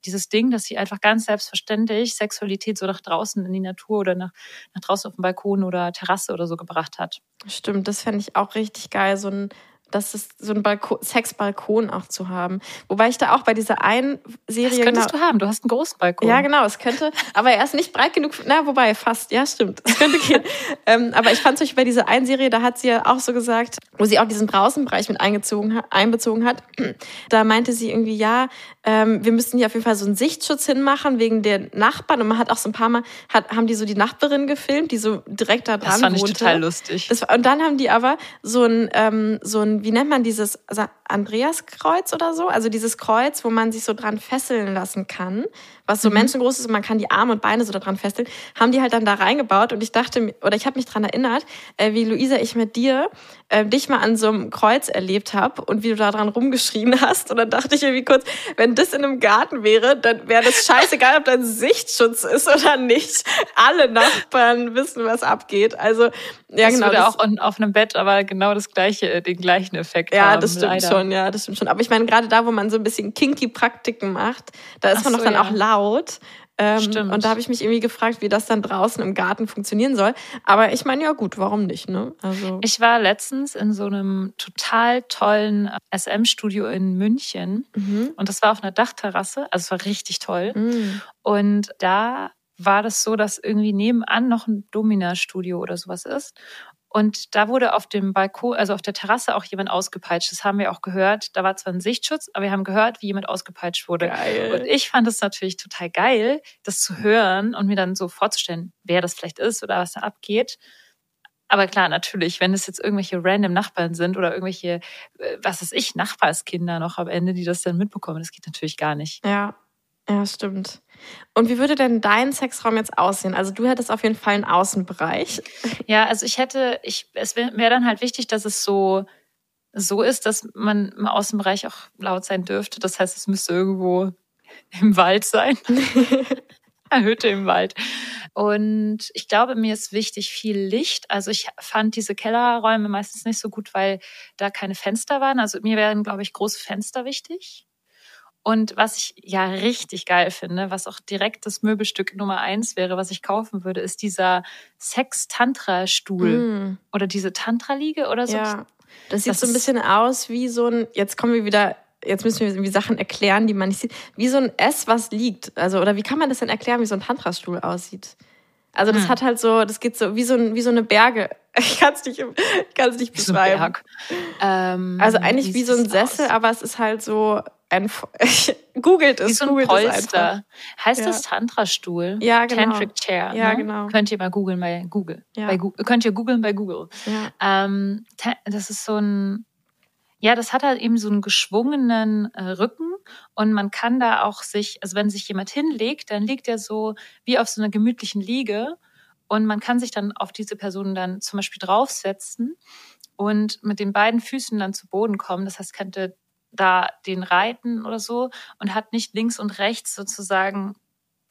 dieses Ding, dass sie einfach ganz selbstverständlich Sexualität so nach draußen in die Natur oder nach, nach draußen auf dem Balkon oder Terrasse oder so gebracht hat. Stimmt, das fände ich auch richtig geil, so ein, das ist so ein Balkon, Sexbalkon auch zu haben. Wobei ich da auch bei dieser einen Das Serie könntest genau, du haben. Du hast einen großen Balkon. Ja, genau, es könnte, aber er ist nicht breit genug. Na, wobei, fast, ja, stimmt. Es könnte gehen. ähm, aber ich fand zum Beispiel bei dieser einen Serie, da hat sie ja auch so gesagt, wo sie auch diesen Draußenbereich mit eingezogen hat, einbezogen hat, da meinte sie irgendwie, ja, ähm, wir müssten hier auf jeden Fall so einen Sichtschutz hinmachen wegen der Nachbarn. Und man hat auch so ein paar Mal, hat, haben die so die Nachbarin gefilmt, die so direkt da dran Das fand ich wohnte. total lustig. Das, und dann haben die aber so ein, ähm, so ein, wie nennt man dieses Andreaskreuz oder so? Also dieses Kreuz, wo man sich so dran fesseln lassen kann, was so menschengroß ist und man kann die Arme und Beine so da dran fesseln, haben die halt dann da reingebaut und ich dachte, oder ich habe mich dran erinnert, äh, wie Luisa, ich mit dir äh, dich mal an so einem Kreuz erlebt habe und wie du da dran rumgeschrien hast. Und dann dachte ich irgendwie kurz, wenn das in einem Garten wäre, dann wäre das scheißegal, ob da ein Sichtschutz ist oder nicht. Alle Nachbarn wissen, was abgeht. Also, ja, das genau. würde das- auch on- auf einem Bett aber genau das gleiche, äh, den gleichen Effekt ja, haben. das stimmt leider. schon, ja, das stimmt schon. Aber ich meine, gerade da, wo man so ein bisschen kinky Praktiken macht, da ist Ach man doch so, dann ja. auch laut. Ähm, Stimmt. Und da habe ich mich irgendwie gefragt, wie das dann draußen im Garten funktionieren soll. Aber ich meine, ja gut, warum nicht, ne? Also, Ich war letztens in so einem total tollen SM-Studio in München mhm. und das war auf einer Dachterrasse, also es war richtig toll. Mhm. Und da war das so, dass irgendwie nebenan noch ein Domina-Studio oder sowas ist. Und da wurde auf dem Balkon, also auf der Terrasse auch jemand ausgepeitscht. Das haben wir auch gehört. Da war zwar ein Sichtschutz, aber wir haben gehört, wie jemand ausgepeitscht wurde. Und Geil. ich fand es natürlich total geil, das zu hören und mir dann so vorzustellen, wer das vielleicht ist oder was da abgeht. Aber klar, natürlich, wenn es jetzt irgendwelche random Nachbarn sind oder irgendwelche, äh, was weiß ich, Nachbarskinder noch am Ende, die das dann mitbekommen, das geht natürlich gar nicht. Ja, ja, stimmt. Und wie würde denn dein Sexraum jetzt aussehen? Also du hättest auf jeden Fall einen Außenbereich. Ja, also ich hätte, ich, es wäre wär dann halt wichtig, dass es so, so ist, dass man im Außenbereich auch laut sein dürfte. Das heißt, es müsste irgendwo im Wald sein. Eine Hütte im Wald. Und ich glaube, mir ist wichtig viel Licht. Also ich fand diese Kellerräume meistens nicht so gut, weil da keine Fenster waren. Also mir wären, glaube ich, große Fenster wichtig. Und was ich ja richtig geil finde, was auch direkt das Möbelstück Nummer eins wäre, was ich kaufen würde, ist dieser Sex-Tantra-Stuhl Mhm. oder diese Tantra-Liege oder so. Ja. Das sieht Das so ein bisschen aus wie so ein, jetzt kommen wir wieder, jetzt müssen wir irgendwie Sachen erklären, die man nicht sieht, wie so ein S, was liegt. Also, oder wie kann man das denn erklären, wie so ein Tantrastuhl aussieht? Also, das Hm. hat halt so, das geht so wie so, ein, wie so eine Berge. Ich kann es nicht, ich kann's nicht Wie so beschreiben. Berg. Ähm, Also eigentlich wie, so ein sieht's aus? Sessel, aber es ist halt so ein, googelt es, Wie so ein googelt es einfach. Polster. Heißt Ja. das Tantra-Stuhl? Ja, genau. Tantric Chair. Ja, ne? genau. Könnt ihr mal googeln bei Google. Ja. Bei Google. Könnt ihr googeln bei Google. Ja. Ähm, das ist so ein, ja, das hat halt eben so einen geschwungenen äh, Rücken und man kann da auch sich, also wenn sich jemand hinlegt, dann liegt er so wie auf so einer gemütlichen Liege und man kann sich dann auf diese Person dann zum Beispiel draufsetzen und mit den beiden Füßen dann zu Boden kommen. Das heißt, könnte da den reiten oder so und hat nicht links und rechts sozusagen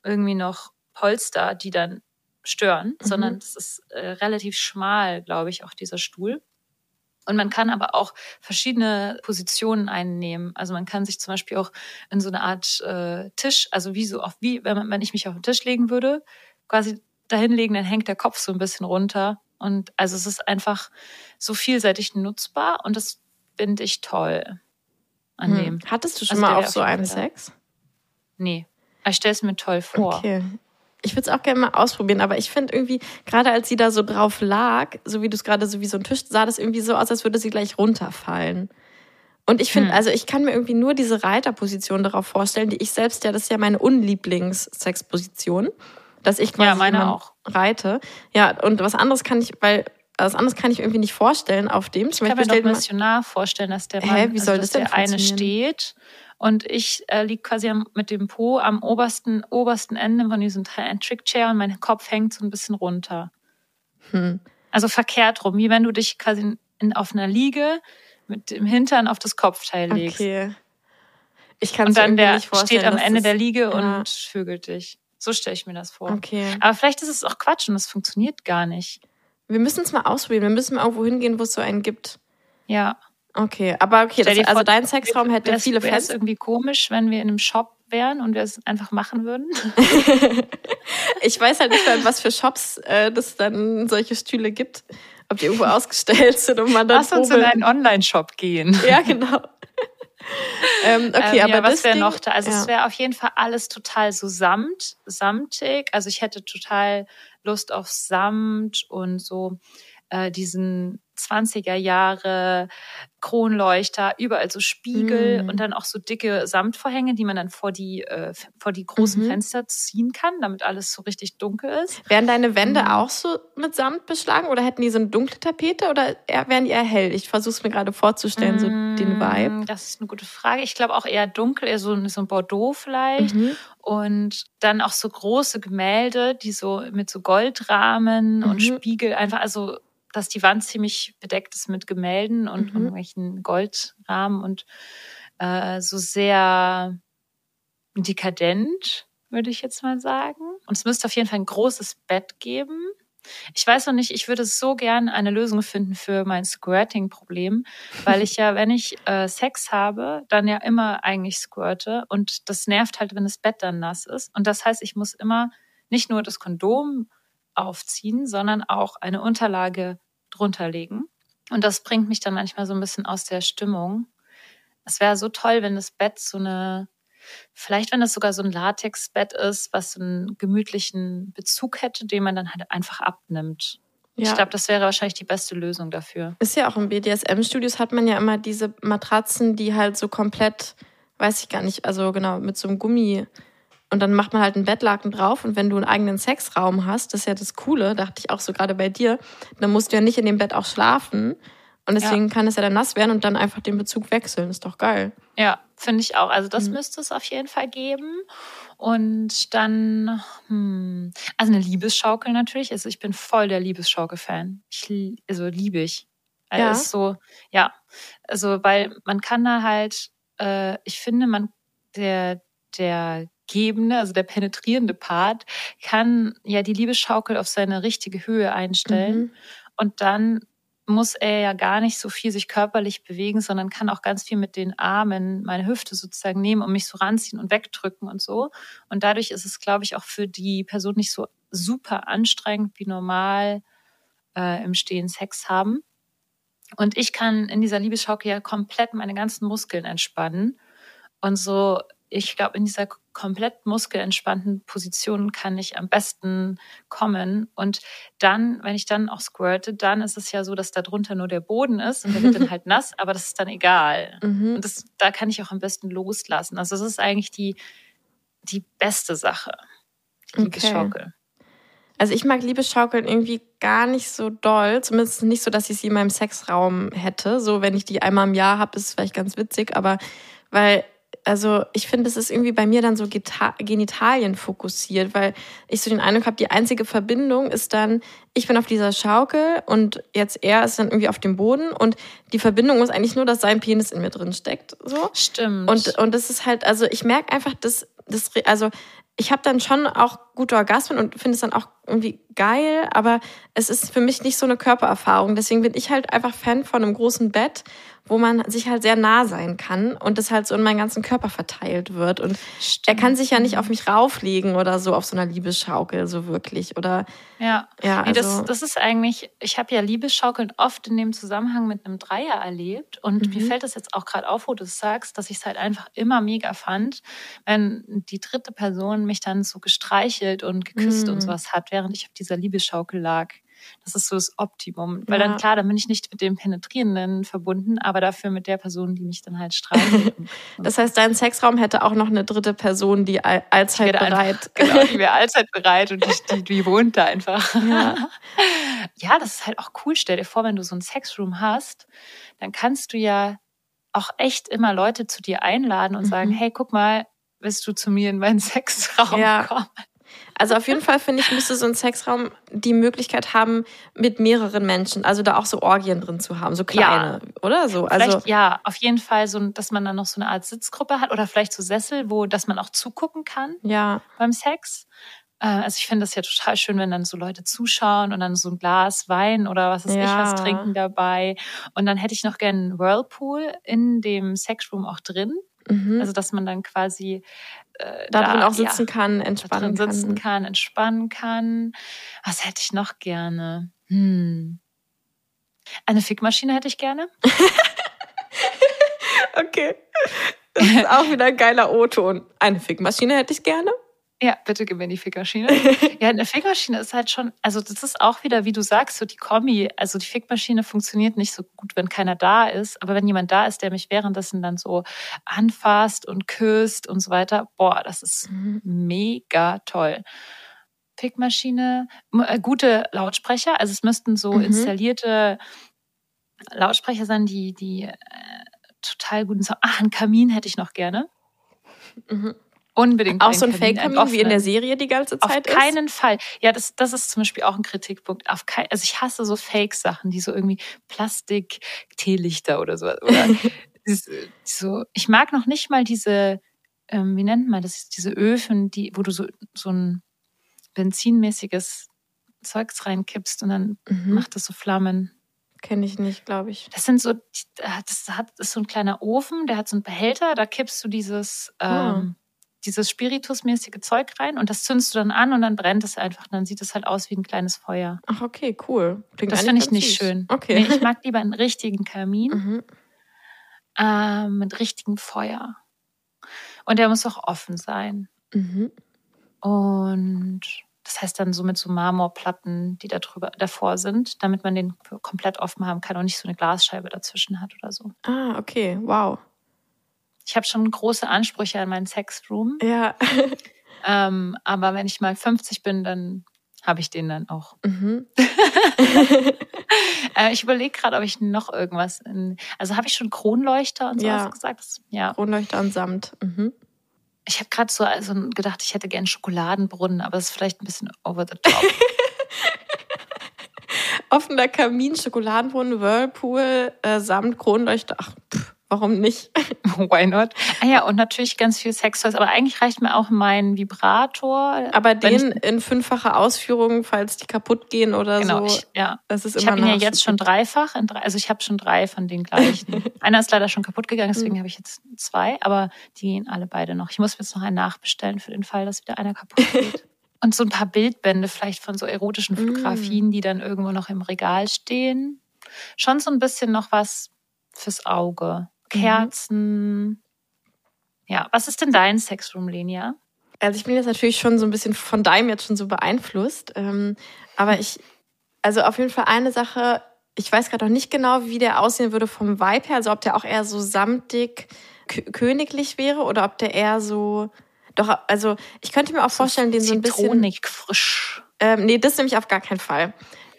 irgendwie noch Polster, die dann stören, Mhm. sondern es ist äh, relativ schmal, glaube ich, auch dieser Stuhl. Und man kann aber auch verschiedene Positionen einnehmen. Also man kann sich zum Beispiel auch in so eine Art äh, Tisch, also wie so auf wie, wenn, man, wenn ich mich auf den Tisch legen würde, quasi dahinlegen, dann hängt der Kopf so ein bisschen runter. Und also es ist einfach so vielseitig nutzbar und das finde ich toll an dem. Hm. Hattest du schon Also mal auch so einen. Sex? Nee. Ich stelle es mir toll vor. Okay. Ich würde es auch gerne mal ausprobieren, aber ich finde irgendwie, gerade als sie da so drauf lag, so wie du es gerade so wie so ein Tisch, sah das irgendwie so aus, als würde sie gleich runterfallen. Und ich finde, Hm. also ich kann mir irgendwie nur diese Reiterposition darauf vorstellen, die ich selbst ja, das ist ja meine Unlieblings-Sexposition, dass ich quasi Ja, meine auch. reite. Ja, und was anderes kann ich, weil was anderes kann ich irgendwie nicht vorstellen auf dem. Ich Zum kann mir doch missionar vorstellen, dass der Hä, Mann, wie also soll dass das denn der eine steht und ich äh, liege quasi am, mit dem Po am obersten, obersten Ende von diesem Trick Chair und mein Kopf hängt so ein bisschen runter. Hm. Also verkehrt rum, wie wenn du dich quasi in, auf einer Liege mit dem Hintern auf das Kopfteil legst. Okay. Ich kann Und es dann der nicht vorstellen. steht am Ende der Liege ja. und vögelt dich. So stelle ich mir das vor. Okay. Aber vielleicht ist es auch Quatsch und es funktioniert gar nicht. Wir müssen es mal ausprobieren. Wir müssen mal irgendwo hingehen, wo es so einen gibt. Ja. Okay, aber okay, das, also vor, dein Sexraum hätte Wär's- viele Fans. irgendwie komisch, wenn wir in einem Shop wären und wir es einfach machen würden. Ich weiß halt nicht, was für Shops äh, das dann solche Stühle gibt. Ob die irgendwo ausgestellt sind und man dann Lass uns in einen Online-Shop gehen. Ja, genau. ähm, okay, ähm, aber ja, was das wäre noch da? Also ja. es wäre auf jeden Fall alles total so samt, samtig. Also ich hätte total Lust auf Samt und so äh, diesen 20er Jahre Kronleuchter, überall so Spiegel Mm. und dann auch so dicke Samtvorhänge, die man dann vor die, äh, vor die großen Mhm. Fenster ziehen kann, damit alles so richtig dunkel ist. Wären deine Wände Mhm. auch so mit Samt beschlagen oder hätten die so eine dunkle Tapete oder wären die eher hell? Ich versuche es mir gerade vorzustellen, so den Mm, Vibe. Das ist eine gute Frage. Ich glaube auch eher dunkel, eher so, so ein Bordeaux vielleicht. Mhm. Und dann auch so große Gemälde, die so mit so Goldrahmen und Mhm. Spiegel einfach, also dass die Wand ziemlich bedeckt ist mit Gemälden und Mhm. irgendwelchen Goldrahmen und äh, so sehr dekadent, würde ich jetzt mal sagen. Und es müsste auf jeden Fall ein großes Bett geben. Ich weiß noch nicht, ich würde so gern eine Lösung finden für mein Squirting-Problem, weil ich ja, wenn ich äh, Sex habe, dann ja immer eigentlich squirte und das nervt halt, wenn das Bett dann nass ist. Und das heißt, ich muss immer nicht nur das Kondom aufziehen, sondern auch eine Unterlage drunter legen. Und das bringt mich dann manchmal so ein bisschen aus der Stimmung. Es wäre so toll, wenn das Bett so eine, vielleicht wenn das sogar so ein Latexbett ist, was so einen gemütlichen Bezug hätte, den man dann halt einfach abnimmt. Ja. Ich glaube, das wäre wahrscheinlich die beste Lösung dafür. Ist ja auch im BDSM-Studios hat man ja immer diese Matratzen, die halt so komplett, weiß ich gar nicht, also genau, mit so einem Gummi. Und dann macht man halt einen Bettlaken drauf. Und wenn du einen eigenen Sexraum hast, das ist ja das Coole, dachte ich auch so gerade bei dir, dann musst du ja nicht in dem Bett auch schlafen. Und deswegen kann es ja dann nass werden und dann einfach den Bezug wechseln. Ist doch geil. Ja, finde ich auch. Also das Mhm. müsste es auf jeden Fall geben. Und dann, hm, also eine Liebesschaukel natürlich. Also ich bin voll der Liebesschaukel-Fan. Also liebe ich. Also Ja. Ist so, ja. Also, weil man kann da halt, äh, ich finde, man, der, der gebende, also der penetrierende Part, kann ja die Liebesschaukel auf seine richtige Höhe einstellen. Mhm. Und dann muss er ja gar nicht so viel sich körperlich bewegen, sondern kann auch ganz viel mit den Armen meine Hüfte sozusagen nehmen und mich so ranziehen und wegdrücken und so. Und dadurch ist es, glaube ich, auch für die Person nicht so super anstrengend wie normal äh, im Stehen Sex haben. Und ich kann in dieser Liebesschaukel ja komplett meine ganzen Muskeln entspannen. Und so, ich glaube, in dieser komplett muskelentspannten Position kann ich am besten kommen. Und dann, wenn ich dann auch squirte, dann ist es ja so, dass da drunter nur der Boden ist und der wird dann halt nass, aber das ist dann egal. Mhm. Und das, da kann ich auch am besten loslassen. Also, das ist eigentlich die, die beste Sache. Die Okay. Liebesschaukel. Also ich mag Liebesschaukeln irgendwie gar nicht so doll. Zumindest nicht so, dass ich sie in meinem Sexraum hätte. So, wenn ich die einmal im Jahr habe, ist es vielleicht ganz witzig. Aber weil also ich finde, es ist irgendwie bei mir dann so Geta Genitalien fokussiert, weil ich so den Eindruck habe, die einzige Verbindung ist dann, ich bin auf dieser Schaukel und jetzt er ist dann irgendwie auf dem Boden und die Verbindung ist eigentlich nur, dass sein Penis in mir drin steckt. So. Stimmt. Und, und das ist halt, also ich merke einfach, dass das, also ich habe dann schon auch gute Orgasmen und finde es dann auch irgendwie geil, aber es ist für mich nicht so eine Körpererfahrung. Deswegen bin ich halt einfach Fan von einem großen Bett wo man sich halt sehr nah sein kann und das halt so in meinen ganzen Körper verteilt wird. Und Stimmt. er kann sich ja nicht auf mich rauflegen oder so auf so einer Liebesschaukel, so wirklich. Oder ja, ja nee, also, das, das ist eigentlich, ich habe ja Liebesschaukeln oft in dem Zusammenhang mit einem Dreier erlebt. Und mhm. mir fällt das jetzt auch gerade auf, wo du es sagst, dass ich es halt einfach immer mega fand, wenn die dritte Person mich dann so gestreichelt und geküsst mhm. und sowas hat, während ich auf dieser Liebesschaukel lag. Das ist so das Optimum. Weil ja. dann, klar, dann bin ich nicht mit dem Penetrierenden verbunden, aber dafür mit der Person, die mich dann halt streichelt. das heißt, dein Sexraum hätte auch noch eine dritte Person, die allzeit bereit. Einfach, genau, die wäre allzeit bereit und die, die, die wohnt da einfach. Ja. ja, das ist halt auch cool. Stell dir vor, wenn du so ein Sexroom hast, dann kannst du ja auch echt immer Leute zu dir einladen und mhm. sagen, hey, guck mal, willst du zu mir in meinen Sexraum ja. kommen? Also auf jeden Fall finde ich, müsste so ein Sexraum die Möglichkeit haben, mit mehreren Menschen, also da auch so Orgien drin zu haben, so kleine, ja. oder so. Also ja, auf jeden Fall so, dass man dann noch so eine Art Sitzgruppe hat oder vielleicht so Sessel, wo, dass man auch zugucken kann. Ja. Beim Sex. Äh, also ich finde das ja total schön, wenn dann so Leute zuschauen und dann so ein Glas Wein oder was weiß ja. ich was trinken dabei. Und dann hätte ich noch gerne einen Whirlpool in dem Sexroom auch drin. Mhm. Also dass man dann quasi äh, da, drin auch sitzen ja, kann, entspannen da drin sitzen kann, entspannen kann. Was hätte ich noch gerne? Hm. Eine Fickmaschine hätte ich gerne. okay. Das ist auch wieder ein geiler O-Ton. Eine Fickmaschine hätte ich gerne. Ja, bitte gib mir die Fickmaschine. ja, eine Fickmaschine ist halt schon, also das ist auch wieder, wie du sagst, so die Kombi. Also die Fickmaschine funktioniert nicht so gut, wenn keiner da ist. Aber wenn jemand da ist, der mich währenddessen dann so anfasst und küsst und so weiter, boah, das ist mega toll. Fickmaschine, äh, gute Lautsprecher. Also es müssten so mhm. installierte Lautsprecher sein, die, die äh, total guten Sound. Ach, einen Kamin hätte ich noch gerne. Mhm. Unbedingt. Auch so ein Fake-Kamin wie in der Serie die ganze Zeit Auf keinen ist? Fall. Ja, das, das ist zum Beispiel auch ein Kritikpunkt. Auf kein, also ich hasse so Fake-Sachen, die so irgendwie Plastik-Teelichter oder so. Oder so. Ich mag noch nicht mal diese, ähm, wie nennt man das, diese Öfen, die, wo du so, so ein benzinmäßiges Zeugs reinkippst und dann mhm. macht das so Flammen. Kenne ich nicht, glaube ich. Das sind so, das hat, das ist so ein kleiner Ofen, der hat so einen Behälter, da kippst du dieses, ah. ähm, dieses spiritusmäßige Zeug rein und das zündest du dann an und dann brennt es einfach. Dann sieht es halt aus wie ein kleines Feuer. Ach, okay, cool. Klingt das finde ich nicht süß. schön. Okay. Nee, ich mag lieber einen richtigen Kamin mhm. äh, mit richtigem Feuer. Und der muss auch offen sein. Mhm. Und das heißt dann so mit so Marmorplatten, die da drüber, davor sind, damit man den komplett offen haben kann und nicht so eine Glasscheibe dazwischen hat oder so. Ah, okay, wow. Ich habe schon große Ansprüche an meinen Sexroom. Ja. ähm, aber wenn ich mal 50 bin, dann habe ich den dann auch. Mhm. äh, ich überlege gerade, ob ich noch irgendwas in. Also habe ich schon Kronleuchter und so ja. gesagt? Das, ja. Kronleuchter und Samt. Mhm. Ich habe gerade so also gedacht, ich hätte gern Schokoladenbrunnen, aber das ist vielleicht ein bisschen over the top. Offener Kamin, Schokoladenbrunnen, Whirlpool, äh, Samt, Kronleuchter. Ach, pff. Warum nicht? Why not? Ah ja, und natürlich ganz viel Sextoys. Aber eigentlich reicht mir auch mein Vibrator. Aber den in fünffacher Ausführung, falls die kaputt gehen oder genau, so. Ich, ja. Das ist immer ich habe ihn ja jetzt schon dreifach. also ich habe schon drei von den gleichen. Einer ist leider schon kaputt gegangen, deswegen mhm. habe ich jetzt zwei. Aber die gehen alle beide noch. Ich muss jetzt noch einen nachbestellen für den Fall, dass wieder einer kaputt geht. und so ein paar Bildbände vielleicht von so erotischen mhm. Fotografien, die dann irgendwo noch im Regal stehen. Schon so ein bisschen noch was fürs Auge. Mhm. Kerzen. Mhm. Ja, was ist denn dein Sexroom, Lenia? Also ich bin jetzt natürlich schon so ein bisschen von deinem jetzt schon so beeinflusst. Ähm, aber ich, also auf jeden Fall eine Sache, ich weiß gerade noch nicht genau, wie der aussehen würde vom Vibe her. Also ob der auch eher so samtig königlich wäre oder ob der eher so. Doch, also ich könnte mir auch vorstellen, den so ein bisschen. frisch. Ähm, nee, das nämlich auf gar keinen Fall.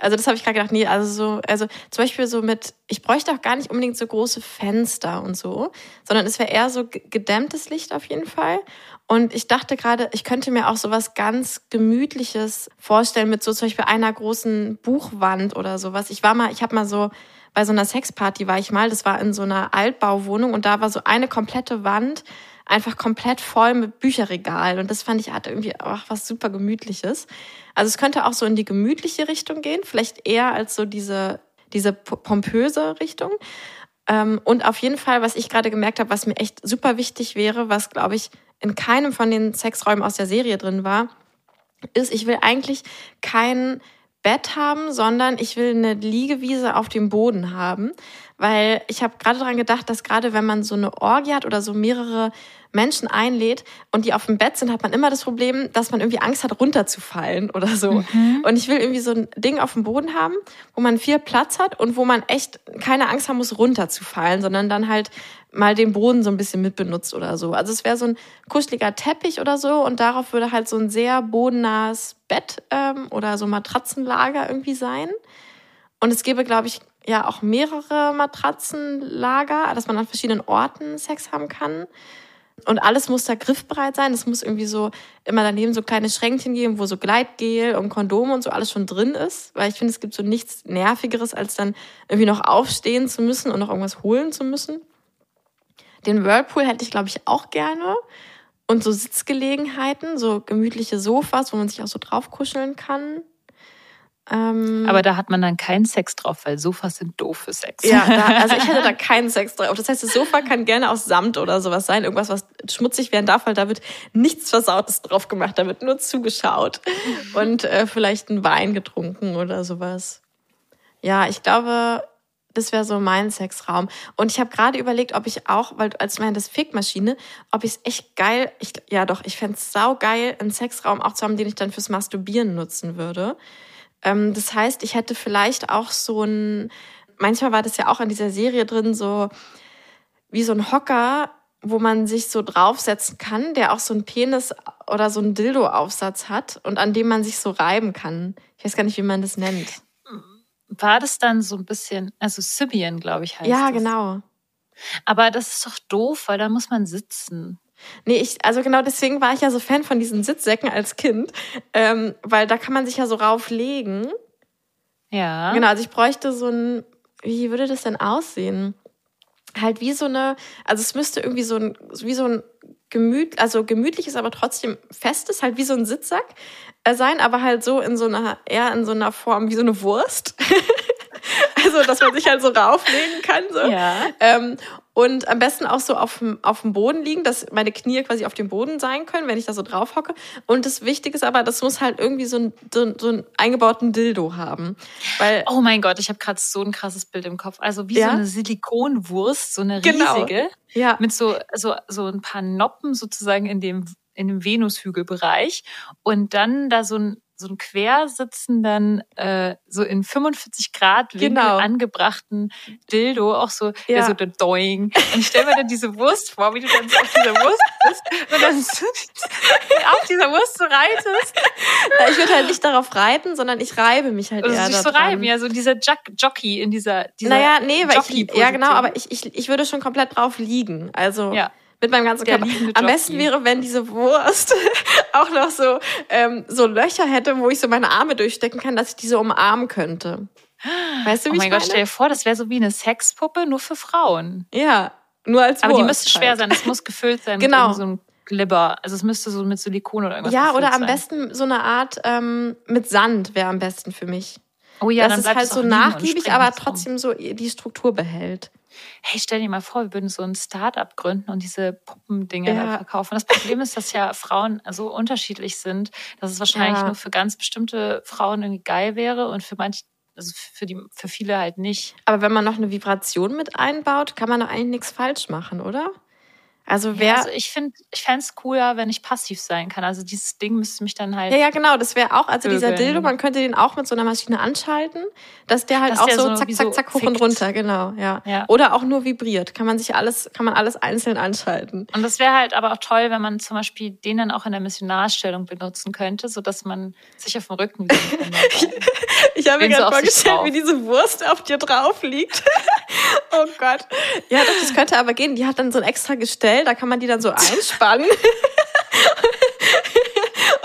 Also das habe ich gerade gedacht, nee, also so, also zum Beispiel so mit, ich bräuchte auch gar nicht unbedingt so große Fenster und so, sondern es wäre eher so gedämmtes Licht auf jeden Fall. Und ich dachte gerade, ich könnte mir auch so was ganz Gemütliches vorstellen mit so zum Beispiel einer großen Buchwand oder sowas. Ich war mal, ich habe mal so bei so einer Sexparty war ich mal, das war in so einer Altbauwohnung und da war so eine komplette Wand einfach komplett voll mit Bücherregalen und das fand ich hatte irgendwie auch was super gemütliches. Also es könnte auch so in die gemütliche Richtung gehen, vielleicht eher als so diese diese pompöse Richtung. Ähm, und auf jeden Fall, was ich gerade gemerkt habe, was mir echt super wichtig wäre, was glaube ich in keinem von den Sexräumen aus der Serie drin war, ist, ich will eigentlich kein Bett haben, sondern ich will eine Liegewiese auf dem Boden haben, weil ich habe gerade daran gedacht, dass gerade wenn man so eine Orgie hat oder so mehrere Menschen einlädt und die auf dem Bett sind, hat man immer das Problem, dass man irgendwie Angst hat, runterzufallen oder so. Mhm. Und ich will irgendwie so ein Ding auf dem Boden haben, wo man viel Platz hat und wo man echt keine Angst haben muss, runterzufallen, sondern dann halt mal den Boden so ein bisschen mitbenutzt oder so. Also es wäre so ein kuscheliger Teppich oder so und darauf würde halt so ein sehr bodennahes Bett ähm, oder so Matratzenlager irgendwie sein. Und es gäbe, glaube ich, ja auch mehrere Matratzenlager, dass man an verschiedenen Orten Sex haben kann. Und alles muss da griffbereit sein. Es muss irgendwie so immer daneben so kleine Schränkchen geben, wo so Gleitgel und Kondome und so alles schon drin ist. Weil ich finde, es gibt so nichts Nervigeres, als dann irgendwie noch aufstehen zu müssen und noch irgendwas holen zu müssen. Den Whirlpool hätte ich, glaube ich, auch gerne. Und so Sitzgelegenheiten, so gemütliche Sofas, wo man sich auch so drauf kuscheln kann. Ähm, Aber da hat man dann keinen Sex drauf, weil Sofas sind doof für Sex. Ja, da, also ich hätte da keinen Sex drauf. Das heißt, das Sofa kann gerne aus Samt oder sowas sein. Irgendwas, was schmutzig werden darf, weil da wird nichts Versautes drauf gemacht. Da wird nur zugeschaut und äh, vielleicht ein Wein getrunken oder sowas. Ja, ich glaube, das wäre so mein Sexraum. Und ich habe gerade überlegt, ob ich auch, weil als meine das Fickmaschine, ob ich es echt geil, ich, ja doch, ich fände es saugeil, einen Sexraum auch zu haben, den ich dann fürs Masturbieren nutzen würde. Ähm, das heißt, ich hätte vielleicht auch so ein, manchmal war das ja auch in dieser Serie drin, so wie so ein Hocker, wo man sich so draufsetzen kann, der auch so ein Penis oder so ein Dildo-Aufsatz hat und an dem man sich so reiben kann. Ich weiß gar nicht, wie man das nennt. War das dann so ein bisschen, also Sibian, glaube ich, heißt Ja, das. genau. Aber das ist doch doof, weil da muss man sitzen. Nee, ich, also genau deswegen war ich ja so Fan von diesen Sitzsäcken als Kind, ähm, weil da kann man sich ja so rauflegen. Ja. Genau, also ich bräuchte so ein, wie würde das denn aussehen? Halt wie so eine, also es müsste irgendwie so ein, wie so ein gemüt, also gemütliches, aber trotzdem festes, halt wie so ein Sitzsack äh, sein, aber halt so in so einer, eher in so einer Form wie so eine Wurst. also, dass man sich halt so rauflegen kann. So. Ja. Ähm, und am besten auch so auf dem, auf dem Boden liegen, dass meine Knie quasi auf dem Boden sein können, wenn ich da so drauf hocke. Und das Wichtige ist aber, das muss halt irgendwie so, ein, so, so einen eingebauten Dildo haben. Weil, oh mein Gott, ich habe gerade so ein krasses Bild im Kopf. Also wie Ja? so eine Silikonwurst, so eine Genau. riesige, ja, mit so, so, so ein paar Noppen sozusagen in dem, in dem Venushügelbereich. Und dann da so ein, so ein quersitzenden, äh, so in 45 Grad Winkel Genau. angebrachten Dildo, auch so, Ja. ja. so der Doing. Und ich stelle mir dann diese Wurst vor, wie du dann so auf dieser Wurst bist und dann so auf dieser Wurst so reitest ich würde halt nicht darauf reiten, sondern ich reibe mich halt oder eher sich so daran. reiben, ja, so dieser Jock Jockey in dieser, dieser Naja, nee, weil ich, ja genau, aber ich, ich, ich würde schon komplett drauf liegen. Also Ja. Mit meinem ganzen Körper. Am besten wäre, wenn diese Wurst auch noch so, ähm, so Löcher hätte, wo ich so meine Arme durchstecken kann, dass ich diese umarmen könnte. Weißt du, wie Oh mein ich Gott, meine? stell dir vor, das wäre so wie eine Sexpuppe, nur für Frauen. Ja, nur als Aber Wurst die müsste schwer halt. sein, es muss gefüllt sein Genau. mit so einem Glibber. Also es müsste so mit Silikon oder irgendwas Ja, oder am sein. besten so eine Art ähm, mit Sand wäre am besten für mich. oh ja, dass dann es halt so nachgiebig, aber trotzdem so die Struktur behält. Hey, stell dir mal vor, wir würden so ein Start-up gründen und diese Puppendinger Ja. halt verkaufen. Das Problem ist, dass ja Frauen so unterschiedlich sind, dass es wahrscheinlich Ja. nur für ganz bestimmte Frauen irgendwie geil wäre und für manche, also für die, für viele halt nicht. Aber wenn man noch eine Vibration mit einbaut, kann man doch eigentlich nichts falsch machen, oder? Also wer. Ja, also ich finde, ich fände es cooler, wenn ich passiv sein kann. Also dieses Ding müsste mich dann halt. ja, ja, genau, das wäre auch, also dieser. Dildo, man könnte den auch mit so einer Maschine anschalten, dass der halt Dass auch der so, so zack, zack, zack, hoch und fickt. runter, genau, ja. Ja. Oder auch nur vibriert. Kann man sich alles, kann man alles einzeln anschalten. Und das wäre halt aber auch toll, wenn man zum Beispiel den dann auch in der Missionarstellung benutzen könnte, sodass man sich auf dem Rücken kann. Ich habe mir gerade vorgestellt, wie diese Wurst auf dir drauf liegt. oh Gott. Ja, doch, das könnte aber gehen. Die hat dann so ein extra Gestell, da kann man die dann so einspannen.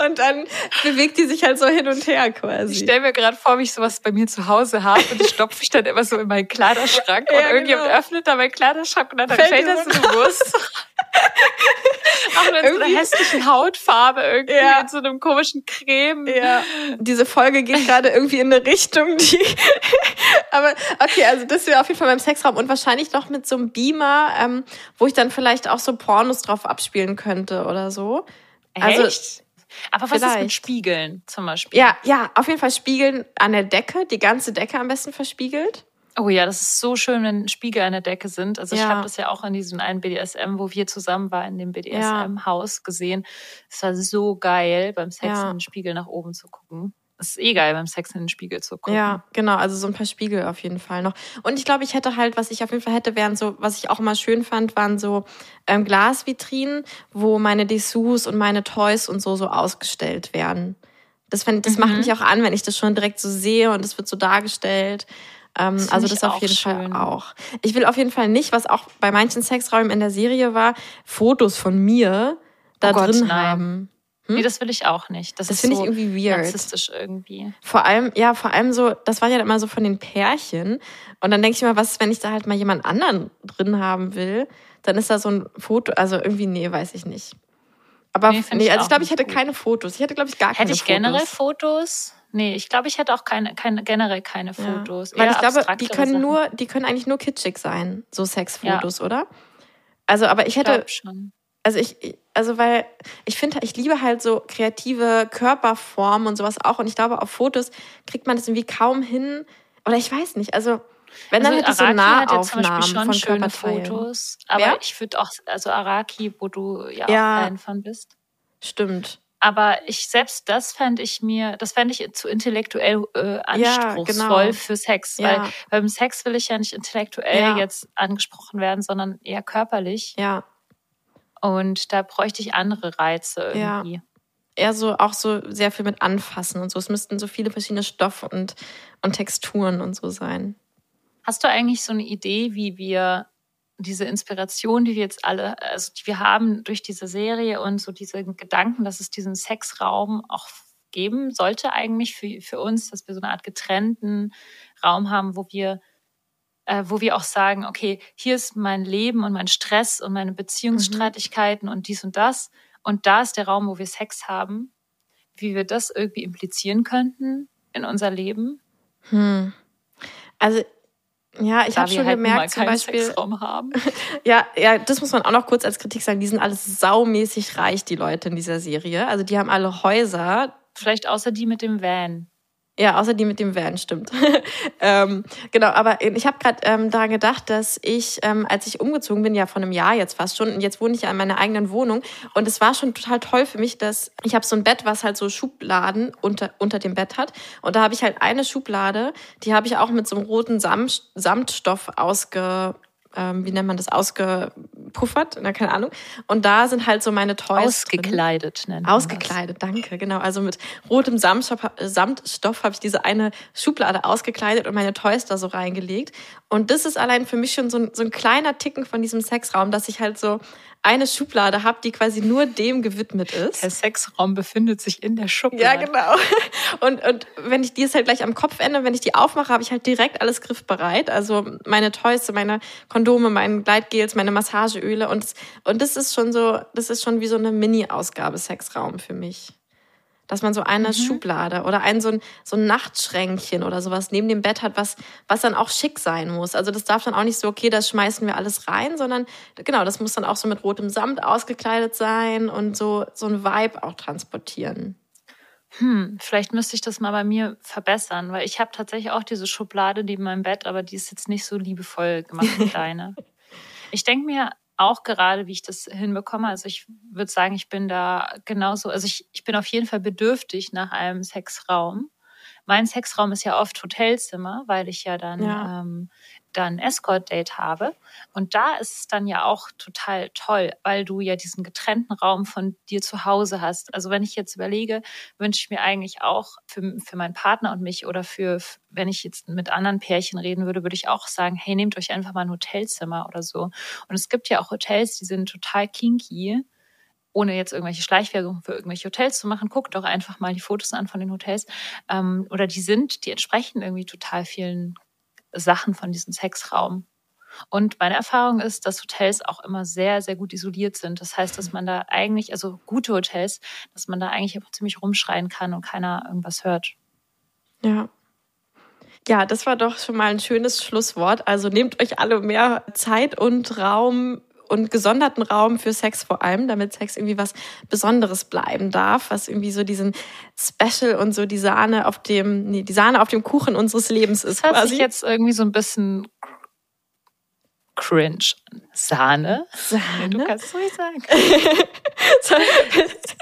Und dann bewegt die sich halt so hin und her quasi. Ich stelle mir gerade vor, wie ich sowas bei mir zu Hause habe und das stopfe ich dann immer so in meinen Kleiderschrank und Ja, irgendjemand genau. öffnet da meinen Kleiderschrank und dann Fällt fällt, dir da so so eine Wurst. Auch so Irgendwie- einer hässlichen Hautfarbe irgendwie Ja. in so einem komischen Creme. Ja, diese Folge geht gerade irgendwie in eine Richtung, die. Aber okay, also das wäre auf jeden Fall beim Sexraum und wahrscheinlich noch mit so einem Beamer, ähm, wo ich dann vielleicht auch so Pornos drauf abspielen könnte oder so. Also- Echt? Aber was ist mit Vielleicht. Spiegeln zum Beispiel? Ja, ja, auf jeden Fall spiegeln an der Decke, die ganze Decke am besten verspiegelt. Oh ja, das ist so schön, wenn Spiegel an der Decke sind. Also ich Ja. habe das ja auch in diesem einen BDSM, wo wir zusammen waren, in dem BDSM-Haus gesehen. Es war so geil, beim Sex Ja. in den Spiegel nach oben zu gucken. Es ist eh geil, beim Sex in den Spiegel zu gucken. Ja, genau, also so ein paar Spiegel auf jeden Fall noch. Und ich glaube, ich hätte halt, was ich auf jeden Fall hätte, wären so, was ich auch immer schön fand, waren so ähm, Glasvitrinen, wo meine Dessous und meine Toys und so so ausgestellt werden. Das, fänd, das macht Mhm. mich auch an, wenn ich das schon direkt so sehe und es wird so dargestellt. Ähm, Das also das auf jeden schön. Fall auch. Ich will auf jeden Fall nicht, was auch bei manchen Sexräumen in der Serie war, Fotos von mir da Oh Gott, drin nein. haben. Nee, das will ich auch nicht. Das, Das finde so ich irgendwie weird. narzisstisch irgendwie. Vor allem, ja, vor allem so, das war ja immer so von den Pärchen. Und dann denke ich mir, was, ist, wenn ich da halt mal jemand anderen drin haben will? Dann ist da so ein Foto, also irgendwie, nee, weiß ich nicht. Aber Nee, nee, also ich glaube, ich hätte gut. keine Fotos. Ich hätte, glaube ich, gar keine Hätte ich Fotos. generell Fotos? Nee, ich glaube, ich hätte auch keine, keine generell keine Ja. Fotos. Weil Eher ich glaube, die können Sachen. nur, die können eigentlich nur kitschig sein, so Sexfotos, oder? Also, aber ich Ich hätte, schon. also ich, also weil ich finde, ich liebe halt so kreative Körperformen und sowas auch. Und ich glaube, auf Fotos kriegt man das irgendwie kaum hin. Oder ich weiß nicht. Also wenn dann also hätte ich so Araki ja Beispiel Nahaufnahmen schon von schöne. Fotos. Aber Wer? ich würde auch, also Araki, wo du ja, Ja. auch Fan von bist. Stimmt. Aber ich selbst das fände ich mir, das fände ich zu intellektuell äh, anspruchsvoll genau. für Sex. Ja. Weil beim Sex will ich ja nicht intellektuell Ja. jetzt angesprochen werden, sondern eher körperlich. Ja. Und da bräuchte ich andere Reize Ja. irgendwie. Eher so auch so sehr viel mit Anfassen und so. Es müssten so viele verschiedene Stoffe und, und Texturen und so sein. Hast du eigentlich so eine Idee, wie wir diese Inspiration, die wir jetzt alle, also die wir haben durch diese Serie und so diese Gedanken, dass es diesen Sexraum auch geben sollte eigentlich für, für uns, dass wir so eine Art getrennten Raum haben, wo wir äh, wo wir auch sagen, okay, hier ist mein Leben und mein Stress und meine Beziehungsstreitigkeiten und dies und das. Und da ist der Raum, wo wir Sex haben, wie wir das irgendwie implizieren könnten in unser Leben, Hm. Also, ja, ich habe schon halt gemerkt, zum Beispiel. Sexraum haben. Ja, ja, das muss man auch noch kurz als Kritik sagen. Die sind alles saumäßig reich, die Leute in dieser Serie. Also die haben alle Häuser. Vielleicht außer die mit dem Van. Ja, außer die mit dem Van, stimmt. ähm, genau, aber ich habe gerade ähm, daran gedacht, dass ich, ähm, als ich umgezogen bin, ja vor einem Jahr jetzt fast schon, und jetzt wohne ich ja in meiner eigenen Wohnung. Und es war schon total toll für mich, dass ich habe so ein Bett, was halt so Schubladen unter, unter dem Bett hat. Und da habe ich halt eine Schublade, die habe ich auch mit so einem roten Samt, Samtstoff ausge ähm, wie nennt man das, ausgepuffert, na, keine Ahnung. Und da sind halt so meine Toys. Drin. Ausgekleidet nennen. wir Ausgekleidet, danke, genau. Also mit rotem Samtstoff, Samtstoff habe ich diese eine Schublade ausgekleidet und meine Toys da so reingelegt. Und das ist allein für mich schon so ein, so ein kleiner Ticken von diesem Sexraum, dass ich halt so eine Schublade habe, die quasi nur dem gewidmet ist. Der Sexraum befindet sich in der Ja, Schublade. genau. Und, und wenn ich die ist halt gleich am Kopfende, wenn ich die aufmache, habe ich halt direkt alles griffbereit. Also meine Toys, meine Kondome, meine Gleitgels, meine Massageöle. Und, und das ist schon so, das ist schon wie so eine Mini-Ausgabe Sexraum für mich. Dass man so eine Schublade oder ein so, ein so ein Nachtschränkchen oder sowas neben dem Bett hat, was, was dann auch schick sein muss. Also das darf dann auch nicht so, okay, das schmeißen wir alles rein, sondern genau, das muss dann auch so mit rotem Samt ausgekleidet sein und so, so ein Vibe auch transportieren. Hm, vielleicht müsste ich das mal bei mir verbessern, weil ich habe tatsächlich auch diese Schublade neben meinem Bett, aber die ist jetzt nicht so liebevoll gemacht wie deine. Ich denke mir auch gerade, wie ich das hinbekomme. Also ich würde sagen, ich bin da genauso, also ich, ich bin auf jeden Fall bedürftig nach einem Sexraum. Mein Sexraum ist ja oft Hotelzimmer, weil ich ja dann Ja. ähm, dann Escort-Date habe. Und da ist es dann ja auch total toll, weil du ja diesen getrennten Raum von dir zu Hause hast. Also wenn ich jetzt überlege, wünsche ich mir eigentlich auch für, für meinen Partner und mich oder für, wenn ich jetzt mit anderen Pärchen reden würde, würde ich auch sagen, hey, nehmt euch einfach mal ein Hotelzimmer oder so. Und es gibt ja auch Hotels, die sind total kinky ohne jetzt irgendwelche Schleichwerbung für irgendwelche Hotels zu machen, guckt doch einfach mal die Fotos an von den Hotels. Ähm, oder die sind, die entsprechen irgendwie total vielen Sachen von diesem Sexraum. Und meine Erfahrung ist, dass Hotels auch immer sehr, sehr gut isoliert sind. Das heißt, dass man da eigentlich, also gute Hotels, dass man da eigentlich einfach ziemlich rumschreien kann und keiner irgendwas hört. Ja. Ja, das war doch schon mal ein schönes Schlusswort. Also nehmt euch alle mehr Zeit und Raum und gesonderten Raum für Sex vor allem, damit Sex irgendwie was Besonderes bleiben darf, was irgendwie so diesen Special und so die Sahne auf dem, nee, die Sahne auf dem Kuchen unseres Lebens ist Das hört sich jetzt irgendwie so ein bisschen cringe. Sahne? Sahne? Du kannst es ruhig sagen.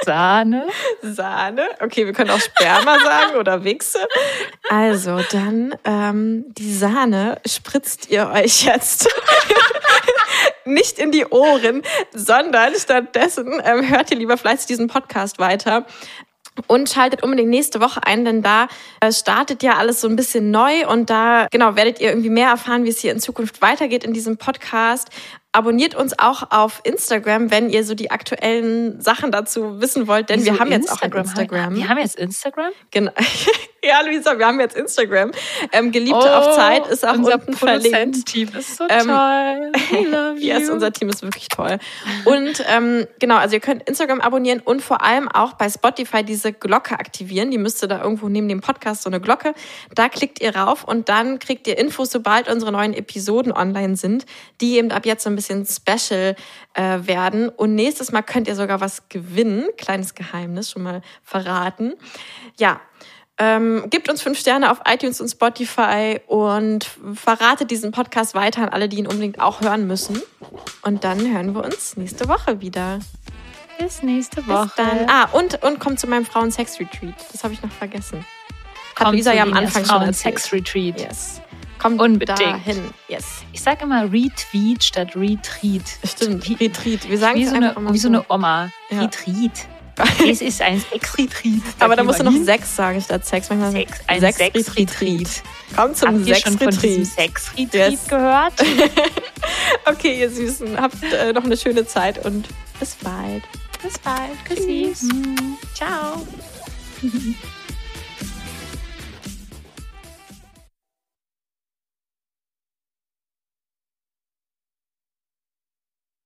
Sahne? Sahne. Okay, wir können auch Sperma sagen oder Wichse. Also dann ähm, die Sahne spritzt ihr euch jetzt nicht in die Ohren, sondern stattdessen ähm, hört ihr lieber fleißig diesen Podcast weiter. Und schaltet unbedingt nächste Woche ein, denn da äh, startet ja alles so ein bisschen neu und da genau werdet ihr irgendwie mehr erfahren, wie es hier in Zukunft weitergeht in diesem Podcast. Abonniert uns auch auf Instagram, wenn ihr so die aktuellen Sachen dazu wissen wollt, denn wir Wieso haben jetzt auch ein Instagram? Instagram. Wir haben jetzt Instagram? Genau. ja, Luisa, wir haben jetzt Instagram. Ähm, Geliebte auf Zeit ist auch Oh, unser unten verlinkt. Produzententeam ist so Ähm, toll. We love you. Yes, unser Team ist wirklich toll. Und ähm, genau, also ihr könnt Instagram abonnieren und vor allem auch bei Spotify diese Glocke aktivieren. Die müsste da irgendwo neben dem Podcast so eine Glocke. Da klickt ihr rauf und dann kriegt ihr Infos, sobald unsere neuen Episoden online sind, die eben ab jetzt so ein bisschen special äh, werden. Und nächstes Mal könnt ihr sogar was gewinnen. Kleines Geheimnis schon mal verraten. Ja, ähm, gebt uns fünf Sterne auf iTunes und Spotify und verratet diesen Podcast weiter an alle, die ihn unbedingt auch hören müssen. Und dann hören wir uns nächste Woche wieder. Bis nächste Bis Woche. dann. Ah, und, und kommt zu meinem Frauen-Sex-Retreat. Das habe ich noch vergessen. Hat Kommt Lisa ja am Anfang schon erzählt. Sex Retreat. Yes. Kommt Unbedingt. dahin. Yes. Ich sage immer Retweet statt Retreat. Stimmt. Retreat. Wir sagen wie, es so eine, immer wie so eine Oma. Ja. Retreat. Es ist ein Sex-Retreat. Aber da musst du noch. Sex sagen statt Sex. Manchmal Sex, ein Sex Sex-Retreat. Kommt zum Habt ihr schon von diesem Sex-Retreat. Sex-Retreat Yes. gehört? Okay, ihr Süßen. Habt äh, noch eine schöne Zeit und bis bald. Bis bald. Tschüssi. Ciao.